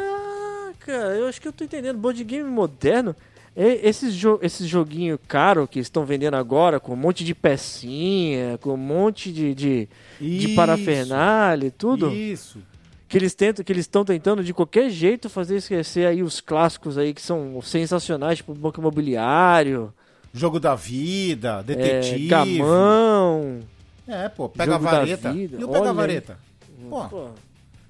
cara, eu acho que eu tô entendendo. Board game moderno é esses, jo esses joguinhos caros que estão vendendo agora, com um monte de pecinha, com um monte de, de, de parafernália e tudo. Isso. Que eles tentam, que eles estão tentando de qualquer jeito fazer esquecer aí os clássicos aí que são sensacionais, tipo Banco Imobiliário, Jogo da vida, é, detetive. Gamão. É, pô, pega a vareta. E o pega a aí. vareta. Pô, Pô,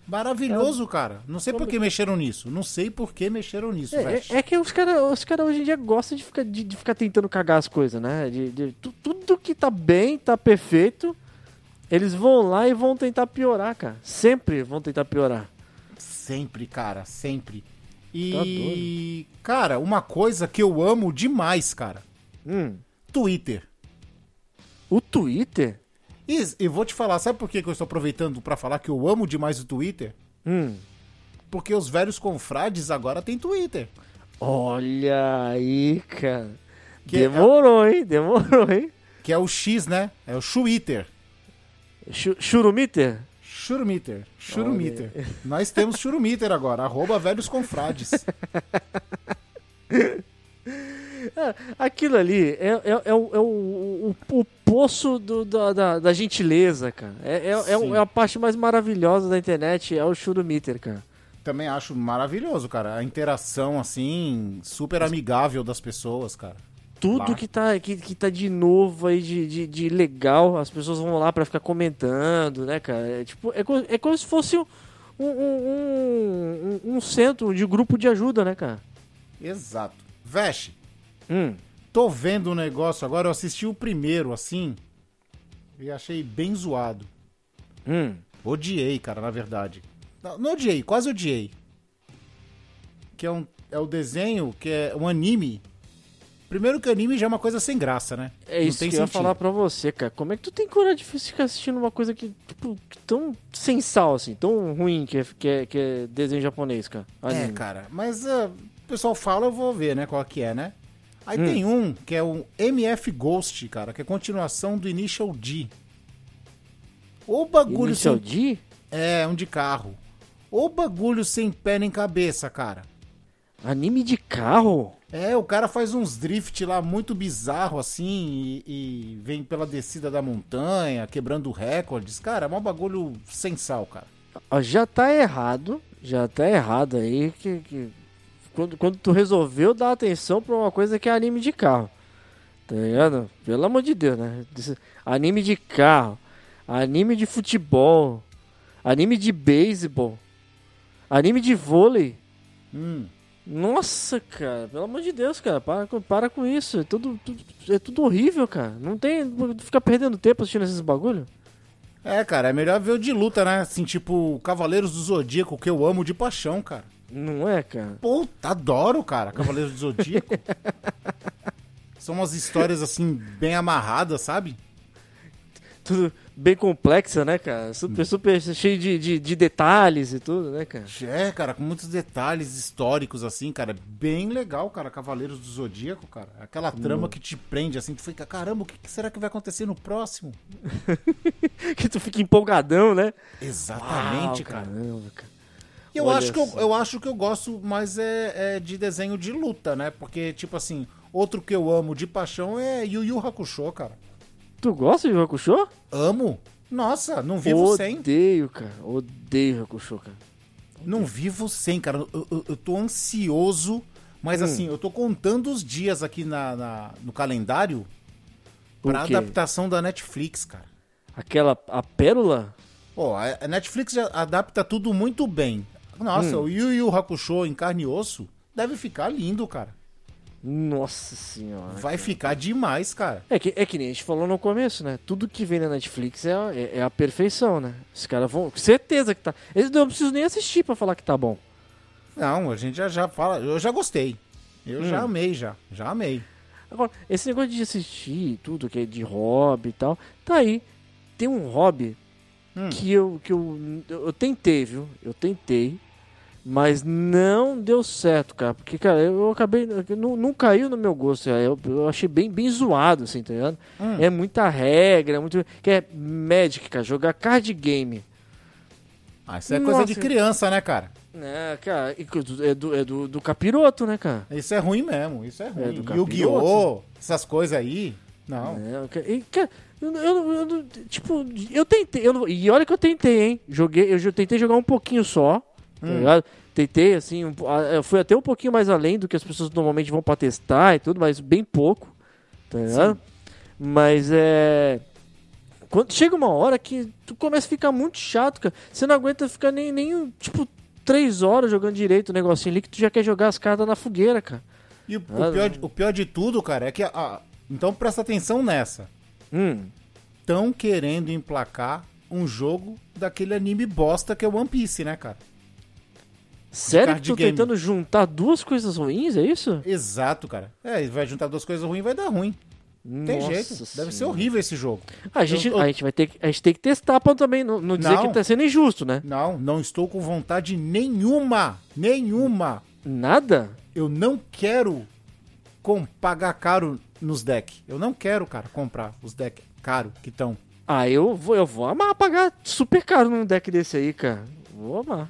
maravilhoso, cara. Não sei por que mexeram nisso. Não sei por que mexeram nisso, É, é- é que os caras os cara hoje em dia gostam de ficar, de, de ficar tentando cagar as coisas, né? De, de- tu- tudo que tá bem, tá perfeito, eles vão lá e vão tentar piorar, cara. Sempre vão tentar piorar. Sempre, cara, sempre. Tá E, cara, uma coisa que eu amo demais, cara. Hum. Twitter. O Twitter? E eu vou te falar, sabe por que que eu estou aproveitando pra falar que eu amo demais o Twitter? Hum. Porque os velhos confrades agora têm Twitter. Olha aí, cara. Que Demorou, hein? Demorou, hein? Que é o X, né? É o Twitter. Chu- Churumiter? Churumiter. Churumiter. Nós temos Churumiter agora. Arroba velhos confrades. Aquilo ali é, é, é, o, é o, o, o poço do- da, da, gentileza, cara. É, é, é, é a parte mais maravilhosa da internet, é o Churumiter, cara. Também acho maravilhoso, cara. A interação, assim, super amigável das pessoas, cara. Tudo que tá, que, que tá de novo aí, de, de, de legal, as pessoas vão lá pra ficar comentando, né, cara? É, tipo, é, co- é como se fosse um, um, um- um centro de grupo de ajuda, né, cara? Exato. Veste, Hum. tô vendo um negócio agora. Eu assisti o primeiro, assim, e achei bem zoado. Hum. Odiei, cara, na verdade. Não, não odiei, quase odiei. Que é, um, é o desenho, que é um anime. Primeiro que anime já é uma coisa sem graça, né? É Não isso que eu ia sentido. falar pra você, cara. Como é que tu tem coragem de ficar assistindo uma coisa que, tipo, tão sem sal, assim, tão ruim que é, que é, que é desenho japonês, cara? É, Anime. cara, mas ah, o pessoal fala, eu vou ver, né, qual que é, né? Aí Hum. tem um que é o MF Ghost, cara, que é continuação do Initial D. O bagulho Initial sem... D? É, um de carro. O bagulho sem pé nem cabeça, cara. Anime de carro? É, o cara faz uns drift lá muito bizarro assim e, e vem pela descida da montanha, quebrando recordes. Cara, é um bagulho sem sal, cara. Ó, já tá errado, já tá errado aí que, que quando, quando tu resolveu dar atenção pra uma coisa que é anime de carro. Tá ligado? Pelo amor de Deus, né? Anime de carro, anime de futebol, anime de beisebol, anime de vôlei. Hum. Nossa, cara, pelo amor de Deus, cara, para, com- para com isso. É tudo, tudo- é tudo horrível, cara. Não tem. Ficar perdendo tempo assistindo esses bagulho. É, cara, é melhor ver o de luta, né? Assim, tipo, Cavaleiros do Zodíaco, que eu amo de paixão, cara. Não é, cara? Puta, adoro, cara, Cavaleiros do Zodíaco. São umas histórias assim, bem amarradas, sabe? Tudo bem complexa, né, cara? Super, super cheio de, de, de detalhes e tudo, né, cara? É, cara, com muitos detalhes históricos, assim, cara. Bem legal, cara, Cavaleiros do Zodíaco, cara. Aquela trama que te prende, assim, tu fica, caramba, o que que será que vai acontecer no próximo? que tu fica empolgadão, né? Exatamente, Uau, cara. Caramba, cara. Eu Olha acho, que eu, eu acho que eu gosto mais é, é de desenho de luta, né? Porque, tipo assim, outro que eu amo de paixão é Yu Yu Hakusho, cara. Tu gosta de Hakusho? Amo. Nossa, não vivo sem. Odeio, cara. Odeio Hakusho, cara. Não vivo sem, cara. Eu, eu, eu tô ansioso, mas Hum. assim, eu tô contando os dias aqui na, na- no calendário pra adaptação da Netflix, cara. Aquela, a pérola? Pô, a Netflix adapta tudo muito bem. Nossa, Hum. o Yu Yu Hakusho em carne e osso deve ficar lindo, cara. Nossa senhora. Vai ficar demais, cara. É que, é que nem a gente falou no começo, né? Tudo que vem na Netflix é, a- é, é a perfeição, né? Os caras vão. Certeza que tá. Eles não precisam nem assistir pra falar que tá bom. Não, a gente já, já fala. Eu já gostei. Eu Hum. já amei, já. Já amei. Agora, esse negócio de assistir tudo que é de hobby e tal, tá aí. Tem um hobby Hum. que, eu, que eu, eu tentei, viu? Eu tentei, mas não deu certo, cara. Porque, cara, eu acabei. Não, não caiu no meu gosto. Eu, eu achei bem, bem zoado, assim, tá ligado? Hum. É muita regra, é muito. Que é Magic, cara, jogar card game. Ah, isso é coisa Nossa. de criança, né, cara? É, cara, e é do, é do, do capiroto, né, cara? Isso é ruim mesmo. Isso é ruim. do Yu-Gi-Oh! Essas coisas aí. Não. É, e, cara, eu, eu, eu tipo, eu tentei, eu e olha que eu tentei, hein? Joguei, eu tentei jogar um pouquinho só, tá ligado? Tentei, assim, um eu fui até um pouquinho mais além do que as pessoas normalmente vão pra testar e tudo, mas bem pouco, tá ligado? Mas é. Quando chega uma hora que tu começa a ficar muito chato, cara. Você não aguenta ficar nem, nem tipo, três horas jogando direito o negocinho ali que tu já quer jogar as cartas na fogueira, cara. E o, Ah, o pior, o pior de tudo, cara, é que. a- então presta atenção nessa. Hum. Estão querendo emplacar um jogo daquele anime bosta que é One Piece, né, cara? Sério que tu game. tentando juntar duas coisas ruins, é isso? Exato, cara. É, vai juntar duas coisas ruins vai dar ruim. Não tem jeito. Deve ser horrível esse jogo. A gente, Eu- eu- a gente vai ter que, a gente tem que testar pra também não, não dizer Não. que tá sendo injusto, né? Não, não estou com vontade nenhuma. Nenhuma. Nada? Eu não quero com, pagar caro nos decks. Eu não quero, cara, comprar os decks caro que estão. Ah, eu vou, eu vou amar pagar super caro num deck desse aí, cara. Vou amar.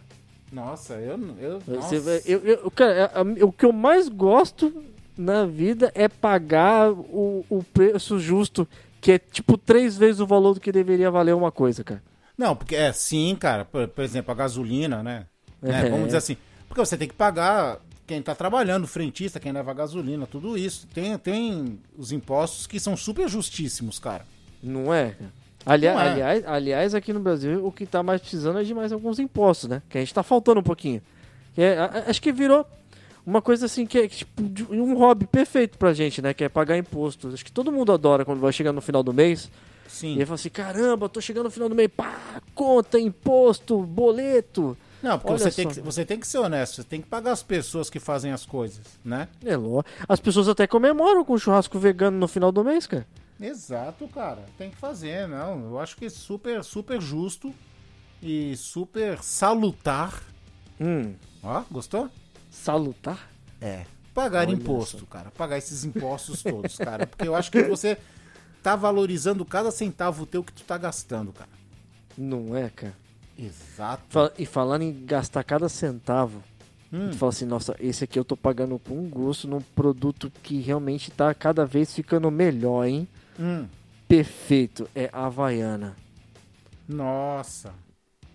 Nossa, eu. eu, Você nossa. vai- eu, eu- cara, o que eu mais gosto na vida é pagar o, o preço justo, que é tipo três vezes o valor do que deveria valer uma coisa, cara. Não, porque é sim, cara. Por, por exemplo, a gasolina, né? Né, É. Vamos dizer assim. Porque você tem que pagar quem tá trabalhando, o frentista, quem leva a gasolina, tudo isso. Tem, tem os impostos que são super justíssimos, cara. Não é? Não é. Aliás, aliás, aqui no Brasil, o que tá mais precisando é de mais alguns impostos, né? Que a gente tá faltando um pouquinho. Que é- a- acho que virou uma coisa assim que é tipo um hobby perfeito pra gente, né? Que é pagar imposto. Acho que todo mundo adora quando vai chegar no final do mês. Sim. E aí fala assim: caramba, tô chegando no final do mês, pá, conta, imposto, boleto. Não, porque Olha você tem, que, você tem que ser honesto, você tem que pagar as pessoas que fazem as coisas, né? É ló. As pessoas até comemoram com churrasco vegano no final do mês, cara. Exato, cara. Tem que fazer, não. Eu acho que é super, super justo e super salutar. Hum, Ó, gostou? salutar? É. Pagar Olha imposto, cara. Pagar esses impostos todos, cara. Porque eu acho que você tá valorizando cada centavo teu que tu tá gastando, cara. Não é, cara. Exato. E falando em gastar cada centavo, Hum. tu fala assim, nossa, esse aqui eu tô pagando com gosto num produto que realmente tá cada vez ficando melhor, hein? Hum. Perfeito, é a Havaiana. Nossa.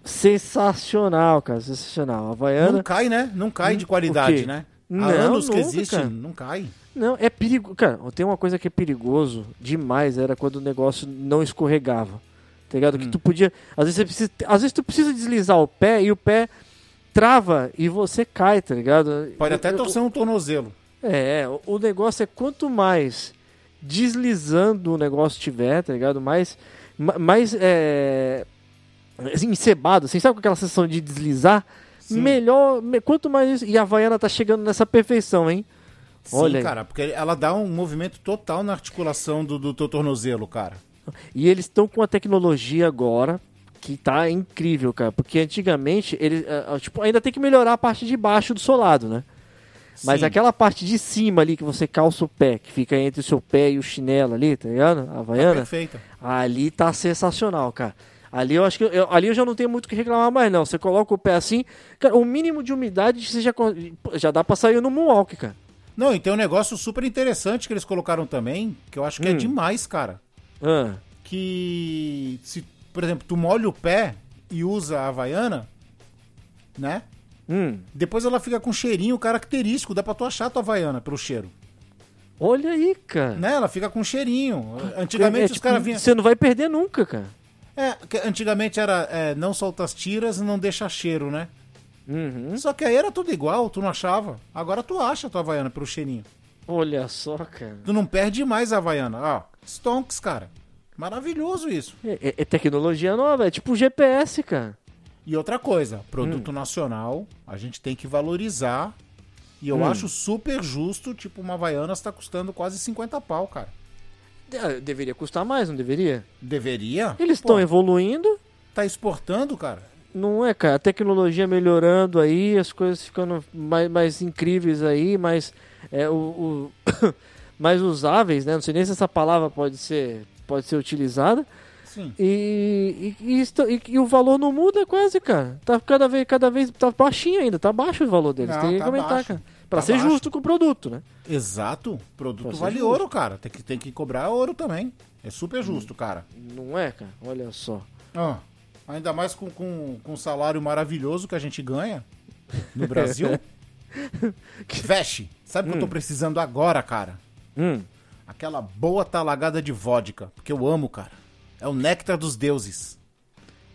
Sensacional, cara, sensacional. Havaiana, Não cai, né? Não cai de Hum, qualidade, né? Não, Há anos que nunca, existe, cara. não cai. não, é perigo. Cara, tem uma coisa que é perigoso demais, era quando o negócio não escorregava. Tá ligado? Hum. Que tu podia. Às vezes, você precisa, às vezes tu precisa deslizar o pé e o pé trava e você cai, tá ligado? Pode até torcer um tornozelo. É, o negócio é quanto mais deslizando o negócio tiver, tá ligado? Mais, ma- mais é, encebado, assim, sabe com aquela sensação de deslizar? Melhor, me- quanto mais. E a Havaiana tá chegando nessa perfeição, hein? Sim, Olha aí. cara, porque ela dá um movimento total na articulação do, do teu tornozelo, cara. E eles estão com a tecnologia agora que tá incrível, cara. Porque antigamente, eles, ah, ah, tipo, ainda tem que melhorar a parte de baixo do solado, né? Mas Sim. aquela parte de cima ali que você calça o pé, que fica entre o seu pé e o chinelo ali, tá ligado? A Tá Havaiana. perfeita. Ali tá sensacional, cara. Ali eu acho que eu- ali eu já não tenho muito o que reclamar mais não. Você coloca o pé assim, cara, o mínimo de umidade você já já dá pra sair no moonwalk, cara. Não, e tem um negócio super interessante que eles colocaram também, que eu acho que é Hum. demais, cara. Ah, Que se, por exemplo, tu molha o pé e usa a Havaiana, né? Hum. Depois ela fica com um cheirinho característico, dá pra tu achar a tua Havaiana pelo cheiro. Olha aí, cara. Né? Ela fica com um cheirinho. Antigamente É, os tipo, caras vinham. Você não vai perder nunca, cara. É, antigamente era é, não solta as tiras e não deixa cheiro, né? Uhum. Só que aí era tudo igual, tu não achava. Agora tu acha a tua Havaiana pelo cheirinho. Olha só, cara. Tu não perde mais a Havaiana. Ó, Stonks, cara. Maravilhoso isso. É, é- é tecnologia nova, é tipo GPS, cara. E outra coisa, Hum. produto nacional, a gente tem que valorizar. E eu Hum. acho super justo, tipo, uma Havaianas tá custando quase 50 pau, cara. É, Deveria custar mais, não deveria? Deveria? Eles estão evoluindo, Tá exportando, cara? não é, cara? A tecnologia melhorando aí, as coisas ficando mais, mais incríveis aí, mais, é, o, o- mais usáveis, né? Não sei nem se essa palavra pode ser, pode ser utilizada. Sim. E, e, e isto- e- e o valor não muda quase, cara. Tá cada vez, cada vez tá baixinho ainda, tá baixo o valor deles. Não, tem que tá aumentar, baixo. cara. Pra Tá ser baixo. justo com o produto, né? Exato. Produto vale justo. ouro, cara. Tem que, tem que cobrar ouro também. É super justo, cara. Não é, cara? Olha só. Ah, ainda mais com, com, com o salário maravilhoso que a gente ganha no Brasil. Veste, sabe o que eu tô precisando agora, cara? Hum. Aquela boa talagada de vodka, porque eu amo, cara. É o néctar dos deuses.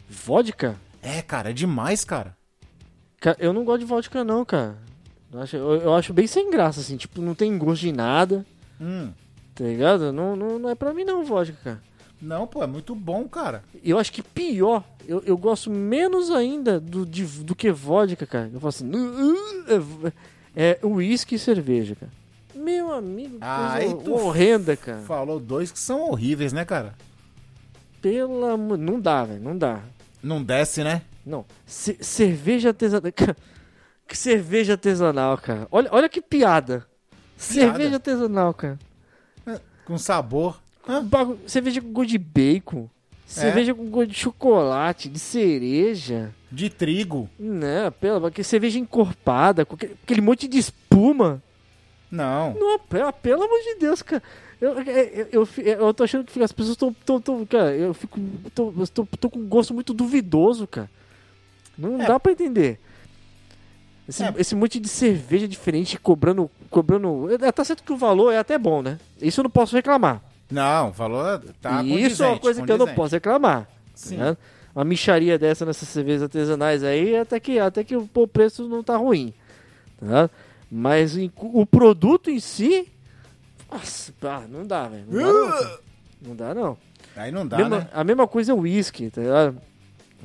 Vodka? É, cara, é demais, cara. Ca- Eu não gosto de vodka, não, cara. Eu acho, eu, eu acho bem sem graça, assim. Tipo, não tem gosto de nada, Hum, tá ligado? Não, não, não é pra mim, não, vodka, cara. não, pô, é muito bom, cara. Eu acho que pior, eu, eu gosto menos ainda do, de- do que vodka, cara. Eu falo assim, "Uh, uh", é é uísque e cerveja, cara. Meu amigo, que Aí coisa tu horrenda, cara. Falou dois que são horríveis, né, cara? Pelo amor... Não dá, velho, não dá. Não desce, né? Não. Ce- cerveja artesanal. Que cerveja artesanal, cara. Olha, olha que piada. Cerveja artesanal, cara. Com sabor. Bagu- Cerveja com gosto de bacon. Cerveja com gosto de chocolate, de cereja. De trigo. Não, pela, que cerveja encorpada, com aquele, aquele monte de espuma. Não. Não, pelo, pelo amor de Deus, cara. Eu, eu, eu, fi- eu tô achando que as pessoas estão. Tão, tão, cara, eu fico. Tô, tô, tô com um gosto muito duvidoso, cara. Não É. dá pra entender. Esse, É. esse monte de cerveja diferente cobrando. cobrando. é, Tá certo que o valor é até bom, né? Isso eu não posso reclamar. Não, o valor tá isso é uma condizente, coisa que eu não condizente. posso reclamar. Sim. né? Uma micharia dessa nessas cervejas artesanais aí, até que, até que o, o preço não tá ruim. Tá? Mas em- o produto em si. Nossa, pá, não dá, velho. Não, dá, não, dá, não. Aí não dá, Mesma- né? A mesma coisa é o uísque, tá ligado?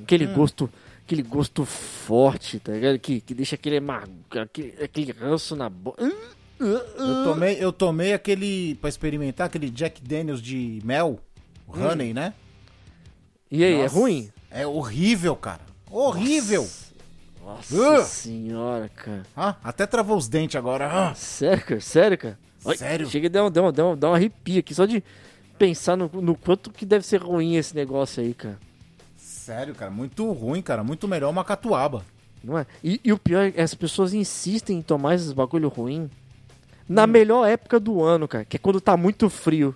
Aquele Hum. gosto. Aquele gosto forte, tá ligado? Que, que deixa aquele amargo, aquele, aquele ranço na boca. Eu tomei, eu tomei aquele, pra experimentar, aquele Jack Daniels de mel, o honey, né? E aí, é Nossa, ruim? É horrível, cara. Horrível. Nossa Uh! senhora, cara. Ah, até travou os dentes agora. Ah, Sério, cara? Sério, cara? Sério? Chega e dá dá um, dá um, dá um arrepio aqui, só de pensar no, no quanto que deve ser ruim esse negócio aí, cara. sério, cara. Muito ruim, cara. Muito melhor uma catuaba. Não é? E, e o pior é que as pessoas insistem em tomar esses bagulho ruim na Hum. melhor época do ano, cara, que é quando tá muito frio.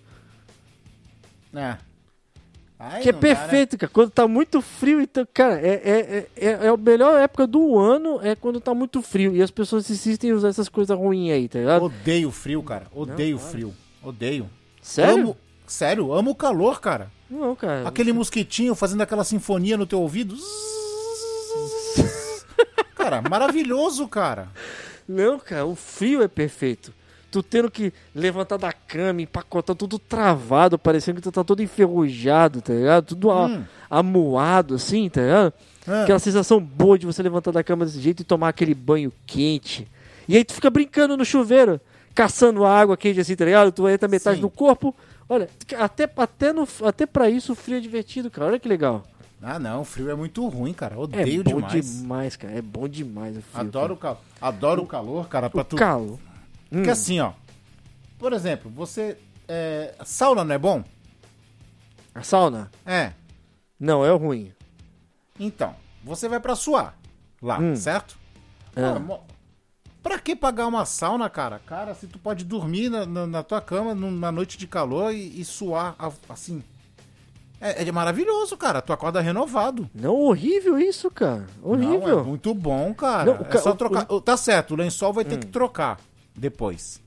É. Aí que é não dá, né? perfeito, cara. Quando tá muito frio, então, cara, é, é, é, é a melhor época do ano é quando tá muito frio. E as pessoas insistem em usar essas coisas ruins aí, tá ligado? Odeio frio, cara. Odeio frio. Odeio. Sério? Amo, sério, amo o calor, cara. Não, cara. Aquele mosquitinho fazendo aquela sinfonia no teu ouvido. Cara, maravilhoso, cara. Não, cara, o frio é perfeito. Tu tendo que levantar da cama, empacotar tudo travado, parecendo que tu tá todo enferrujado, tá ligado? Tudo Hum. amuado, assim, tá ligado? Ah. Aquela sensação boa de você levantar da cama desse jeito e tomar aquele banho quente. E aí tu fica brincando no chuveiro, caçando água quente assim, tá ligado? Tu entra metade Sim. do corpo. Olha, até, até, no, até pra isso o frio é divertido, cara. Olha que legal. Ah, não, frio é muito ruim, cara. É Odeio bom demais. demais, cara. É bom demais o frio. Adoro o calor. Adoro o calor, cara, pra cara. tu. o calor. Porque assim, ó. Por exemplo, você. É... Sauna não é bom? A sauna? É. Não, é ruim. Então, você vai pra suar lá, Hum. certo? É. Pra que pagar uma sauna, cara? Cara, se tu pode dormir na, na- na tua cama numa noite de calor e, e suar assim. É, é maravilhoso, cara. Tu acorda renovado. Não, horrível isso, cara. Horrível. Não, é muito bom, cara. Não, o é ca- só o- trocar. Tá certo, o lençol vai ter que trocar depois.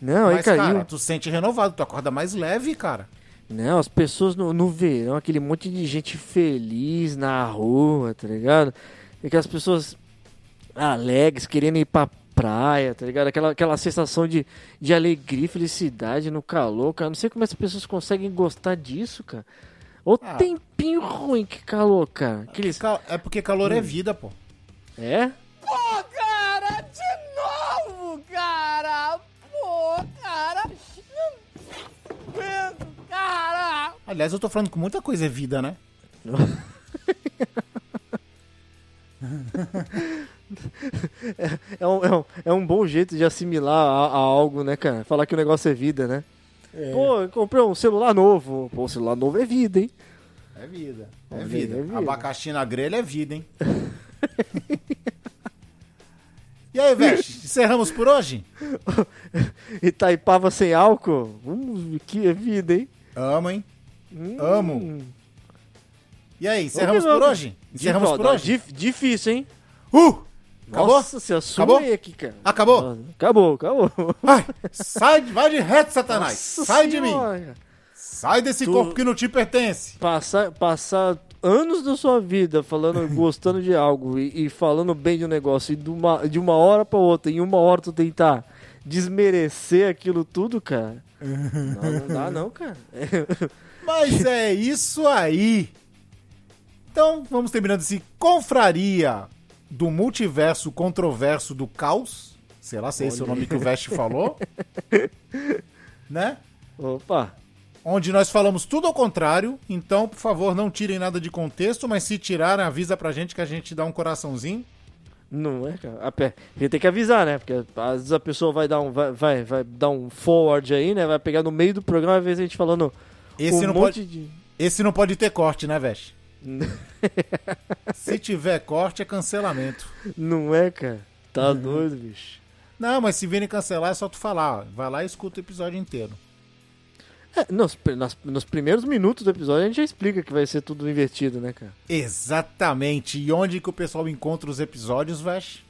Não, aí, Mas, cara, cara, e o- tu sente renovado, tu acorda mais leve, cara. Não, as pessoas no, no verão, aquele monte de gente feliz na rua, tá ligado? E Aquelas pessoas alegres, querendo ir pra praia, tá ligado? Aquela, aquela sensação de, de alegria e felicidade no calor, cara. Não sei como essas pessoas conseguem gostar disso, cara. Ô Ah. tempinho ruim que calor, cara. Aqueles... Ca- É porque calor Hum. é vida, pô. É? Pô, cara, de novo, cara! Pô, cara! Não aguento, cara! Aliás, eu tô falando com muita coisa é vida, né? É um, é, um, é um bom jeito de assimilar a, a algo, né, cara? Falar que o negócio é vida, né? Pô, eu comprei um celular novo. Pô, o celular novo é vida, hein? É vida. É Olha aí, vida. é vida. Abacaxi na grelha é vida, hein? e aí, Veste, encerramos por hoje? Itaipava sem álcool? Hum, que vida, hein? Amo, hein? Hum. Amo. E aí, encerramos por hoje? Encerramos por hoje? dif- difícil, hein? Uh! Acabou? Nossa, você assume Acabou? aqui, cara. Acabou? Acabou, acabou. Vai! Sai, de- vai de reto, Satanás! Nossa sai de mim! Senhora. Sai desse Tu- corpo que não te pertence! Passar, passar anos da sua vida falando, gostando de algo e, e falando bem de um negócio e de uma, de uma hora pra outra, em uma hora tu tentar desmerecer aquilo tudo, cara. Não, não dá não, cara. Mas é isso aí! Então, vamos terminando esse confraria do multiverso controverso do caos. Sei lá se é esse o nome que o Veste falou. né? Opa. Onde nós falamos tudo ao contrário. Então, por favor, não tirem nada de contexto, mas se tirarem, avisa pra gente que a gente dá um coraçãozinho. Não é, cara. A, pé- tem que avisar, né? Porque às vezes a pessoa vai dar um, vai, vai, vai dar um forward aí, né? Vai pegar no meio do programa, às vezes a gente falando Esse, um não, pode, de... esse não pode ter corte, né, Veste? se tiver corte, é cancelamento. Não é, cara? Tá doido, bicho. Não, mas se virem cancelar, é só tu falar. ó. Vai lá e escuta o episódio inteiro. É, nos, nas- nos primeiros minutos do episódio a gente já explica que vai ser tudo invertido, né, cara? Exatamente. E onde que o pessoal encontra os episódios, Veste?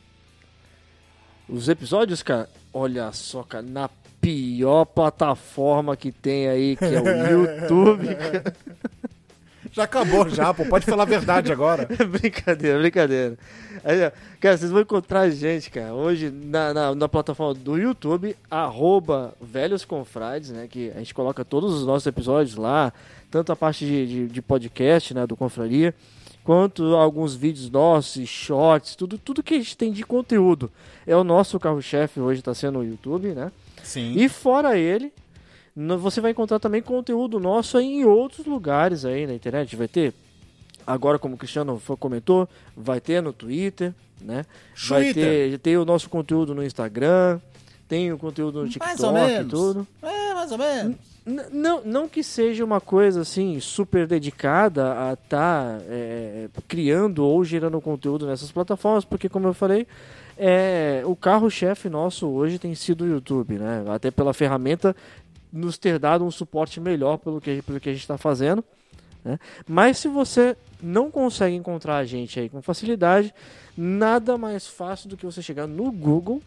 Os episódios, cara, olha só, cara, na pior plataforma que tem aí, que é o YouTube. cara. Já acabou já, pô. Pode falar a verdade agora. brincadeira, brincadeira. Aí, ó, cara, vocês vão encontrar a gente, cara, hoje na, na, na plataforma do YouTube, arroba Velhos Confrades, né? Que a gente coloca todos os nossos episódios lá, tanto a parte de, de, de podcast, né, do Confraria, quanto alguns vídeos nossos, shorts, tudo, tudo que a gente tem de conteúdo. É o nosso carro-chefe hoje, tá sendo o YouTube, né? Sim. E fora ele, você vai encontrar também conteúdo nosso em outros lugares aí na internet. Vai ter, agora como o Cristiano comentou, vai ter no Twitter, né? Vai Twitter. ter, tem o nosso conteúdo no Instagram, tem o conteúdo no Mais ou TikTok e menos. tudo. É, mais ou menos. N- não, não que seja uma coisa assim super dedicada a estar criando ou gerando conteúdo nessas plataformas, porque como eu falei, é, o carro-chefe nosso hoje tem sido o YouTube, né? Até pela ferramenta nos ter dado um suporte melhor pelo que, pelo que a gente está fazendo. né? Mas se você não consegue encontrar a gente aí com facilidade, nada mais fácil do que você chegar no Google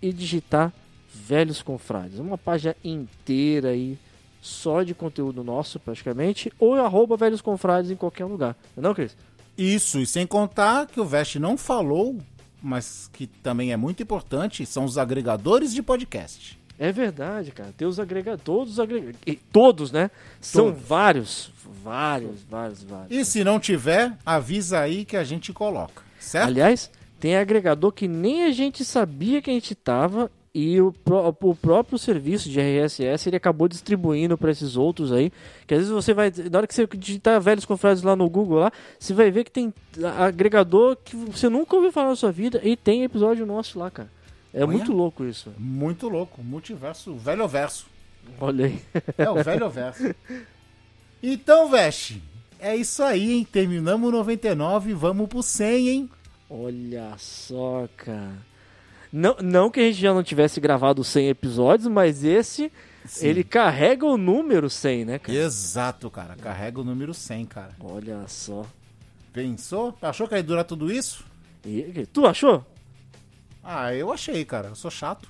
e digitar Velhos Confrades. Uma página inteira aí, só de conteúdo nosso praticamente, ou arroba Velhos Confrades em qualquer lugar. Não, é Cris? Isso, e sem contar que o Veste não falou, mas que também é muito importante, são os agregadores de podcast. É verdade, cara. Tem os agregadores. Todos os agregadores. Todos, né? São Todos. vários. Vários, vários, vários. E se não tiver, avisa aí que a gente coloca. Certo? Aliás, tem agregador que nem a gente sabia que a gente tava e o, pró- o próprio serviço de RSS ele acabou distribuindo para esses outros aí. Que às vezes você vai. Na hora que você digitar velhos confrades lá no Google lá, você vai ver que tem agregador que você nunca ouviu falar na sua vida e tem episódio nosso lá, cara. É Olha. muito louco isso. Muito louco. Multiverso, velho verso. Olha aí. É o velho verso. Então, Veste, é isso aí, hein? Terminamos o 99, vamos pro 100, hein? Olha só, cara. Não, não que a gente já não tivesse gravado 100 episódios, mas esse, Sim. ele carrega o número 100, né, cara? Exato, cara. Carrega o número 100, cara. Olha só. Pensou? Achou que ia durar tudo isso? E- tu achou? Ah, eu achei, cara. Eu sou chato.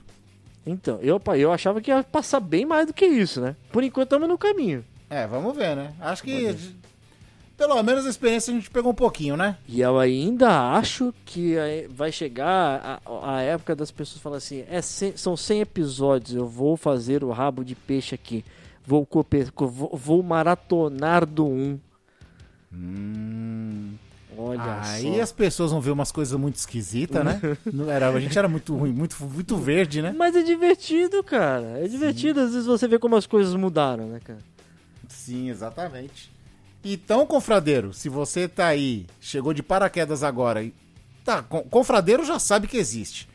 Então, eu, eu achava que ia passar bem mais do que isso, né? Por enquanto estamos no caminho. É, vamos ver, né? Acho que. Pelo menos a experiência a gente pegou um pouquinho, né? E eu ainda acho que aí vai chegar a, a época das pessoas falarem assim: é, são 100 episódios, eu vou fazer o rabo de peixe aqui. Vou, vou, vou maratonar do 1. Olha. Aí só. as pessoas vão ver umas coisas muito esquisitas, né? Não era, a gente era muito ruim, muito, muito verde, né? Mas é divertido, cara. É divertido. Às vezes você vê como as coisas mudaram, né, cara? Sim, exatamente. Então, confradeiro, se você tá aí, chegou de paraquedas agora e. Tá, con- confradeiro já sabe que existe.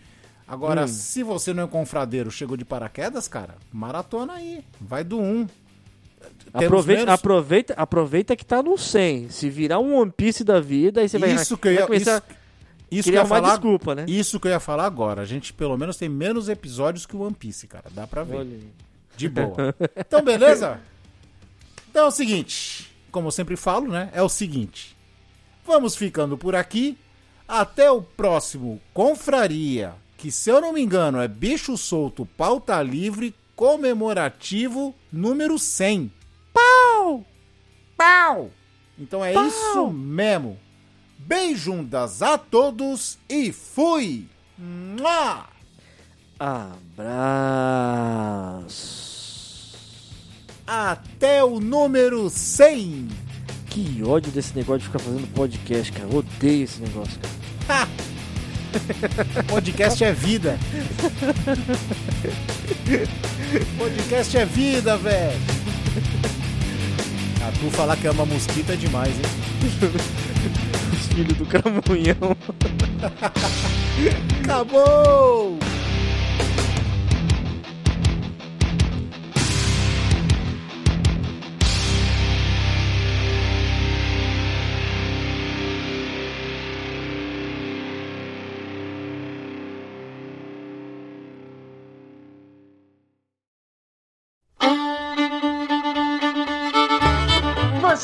Agora, Hum. se você não é confradeiro, chegou de paraquedas, cara, maratona aí. Vai do 1. Temos Aproveita, menos- aproveita, aproveita que tá no 100. Se virar um One Piece da vida, aí você vai, Isso que eu ia, começar isso, isso que falar. desculpa, né? Isso que eu ia falar agora. A gente pelo menos tem menos episódios que o One Piece, cara. Dá pra ver. Olha aí. De boa. Então, beleza? Então é o seguinte, como eu sempre falo, né? É o seguinte. Vamos ficando por aqui. Até o próximo Confraria, que se eu não me engano é Bicho Solto Pauta Livre comemorativo número 100. Pau! Pau! Então é isso mesmo. Beijundas a todos e fui! Mua! Abraço. Até o número 100! Que ódio desse negócio de ficar fazendo podcast, cara. Eu odeio esse negócio, cara. Podcast é vida. Podcast é vida, velho. Ah, tu falar que ama mosquito é demais, hein? Os filhos do cramunhão. Acabou!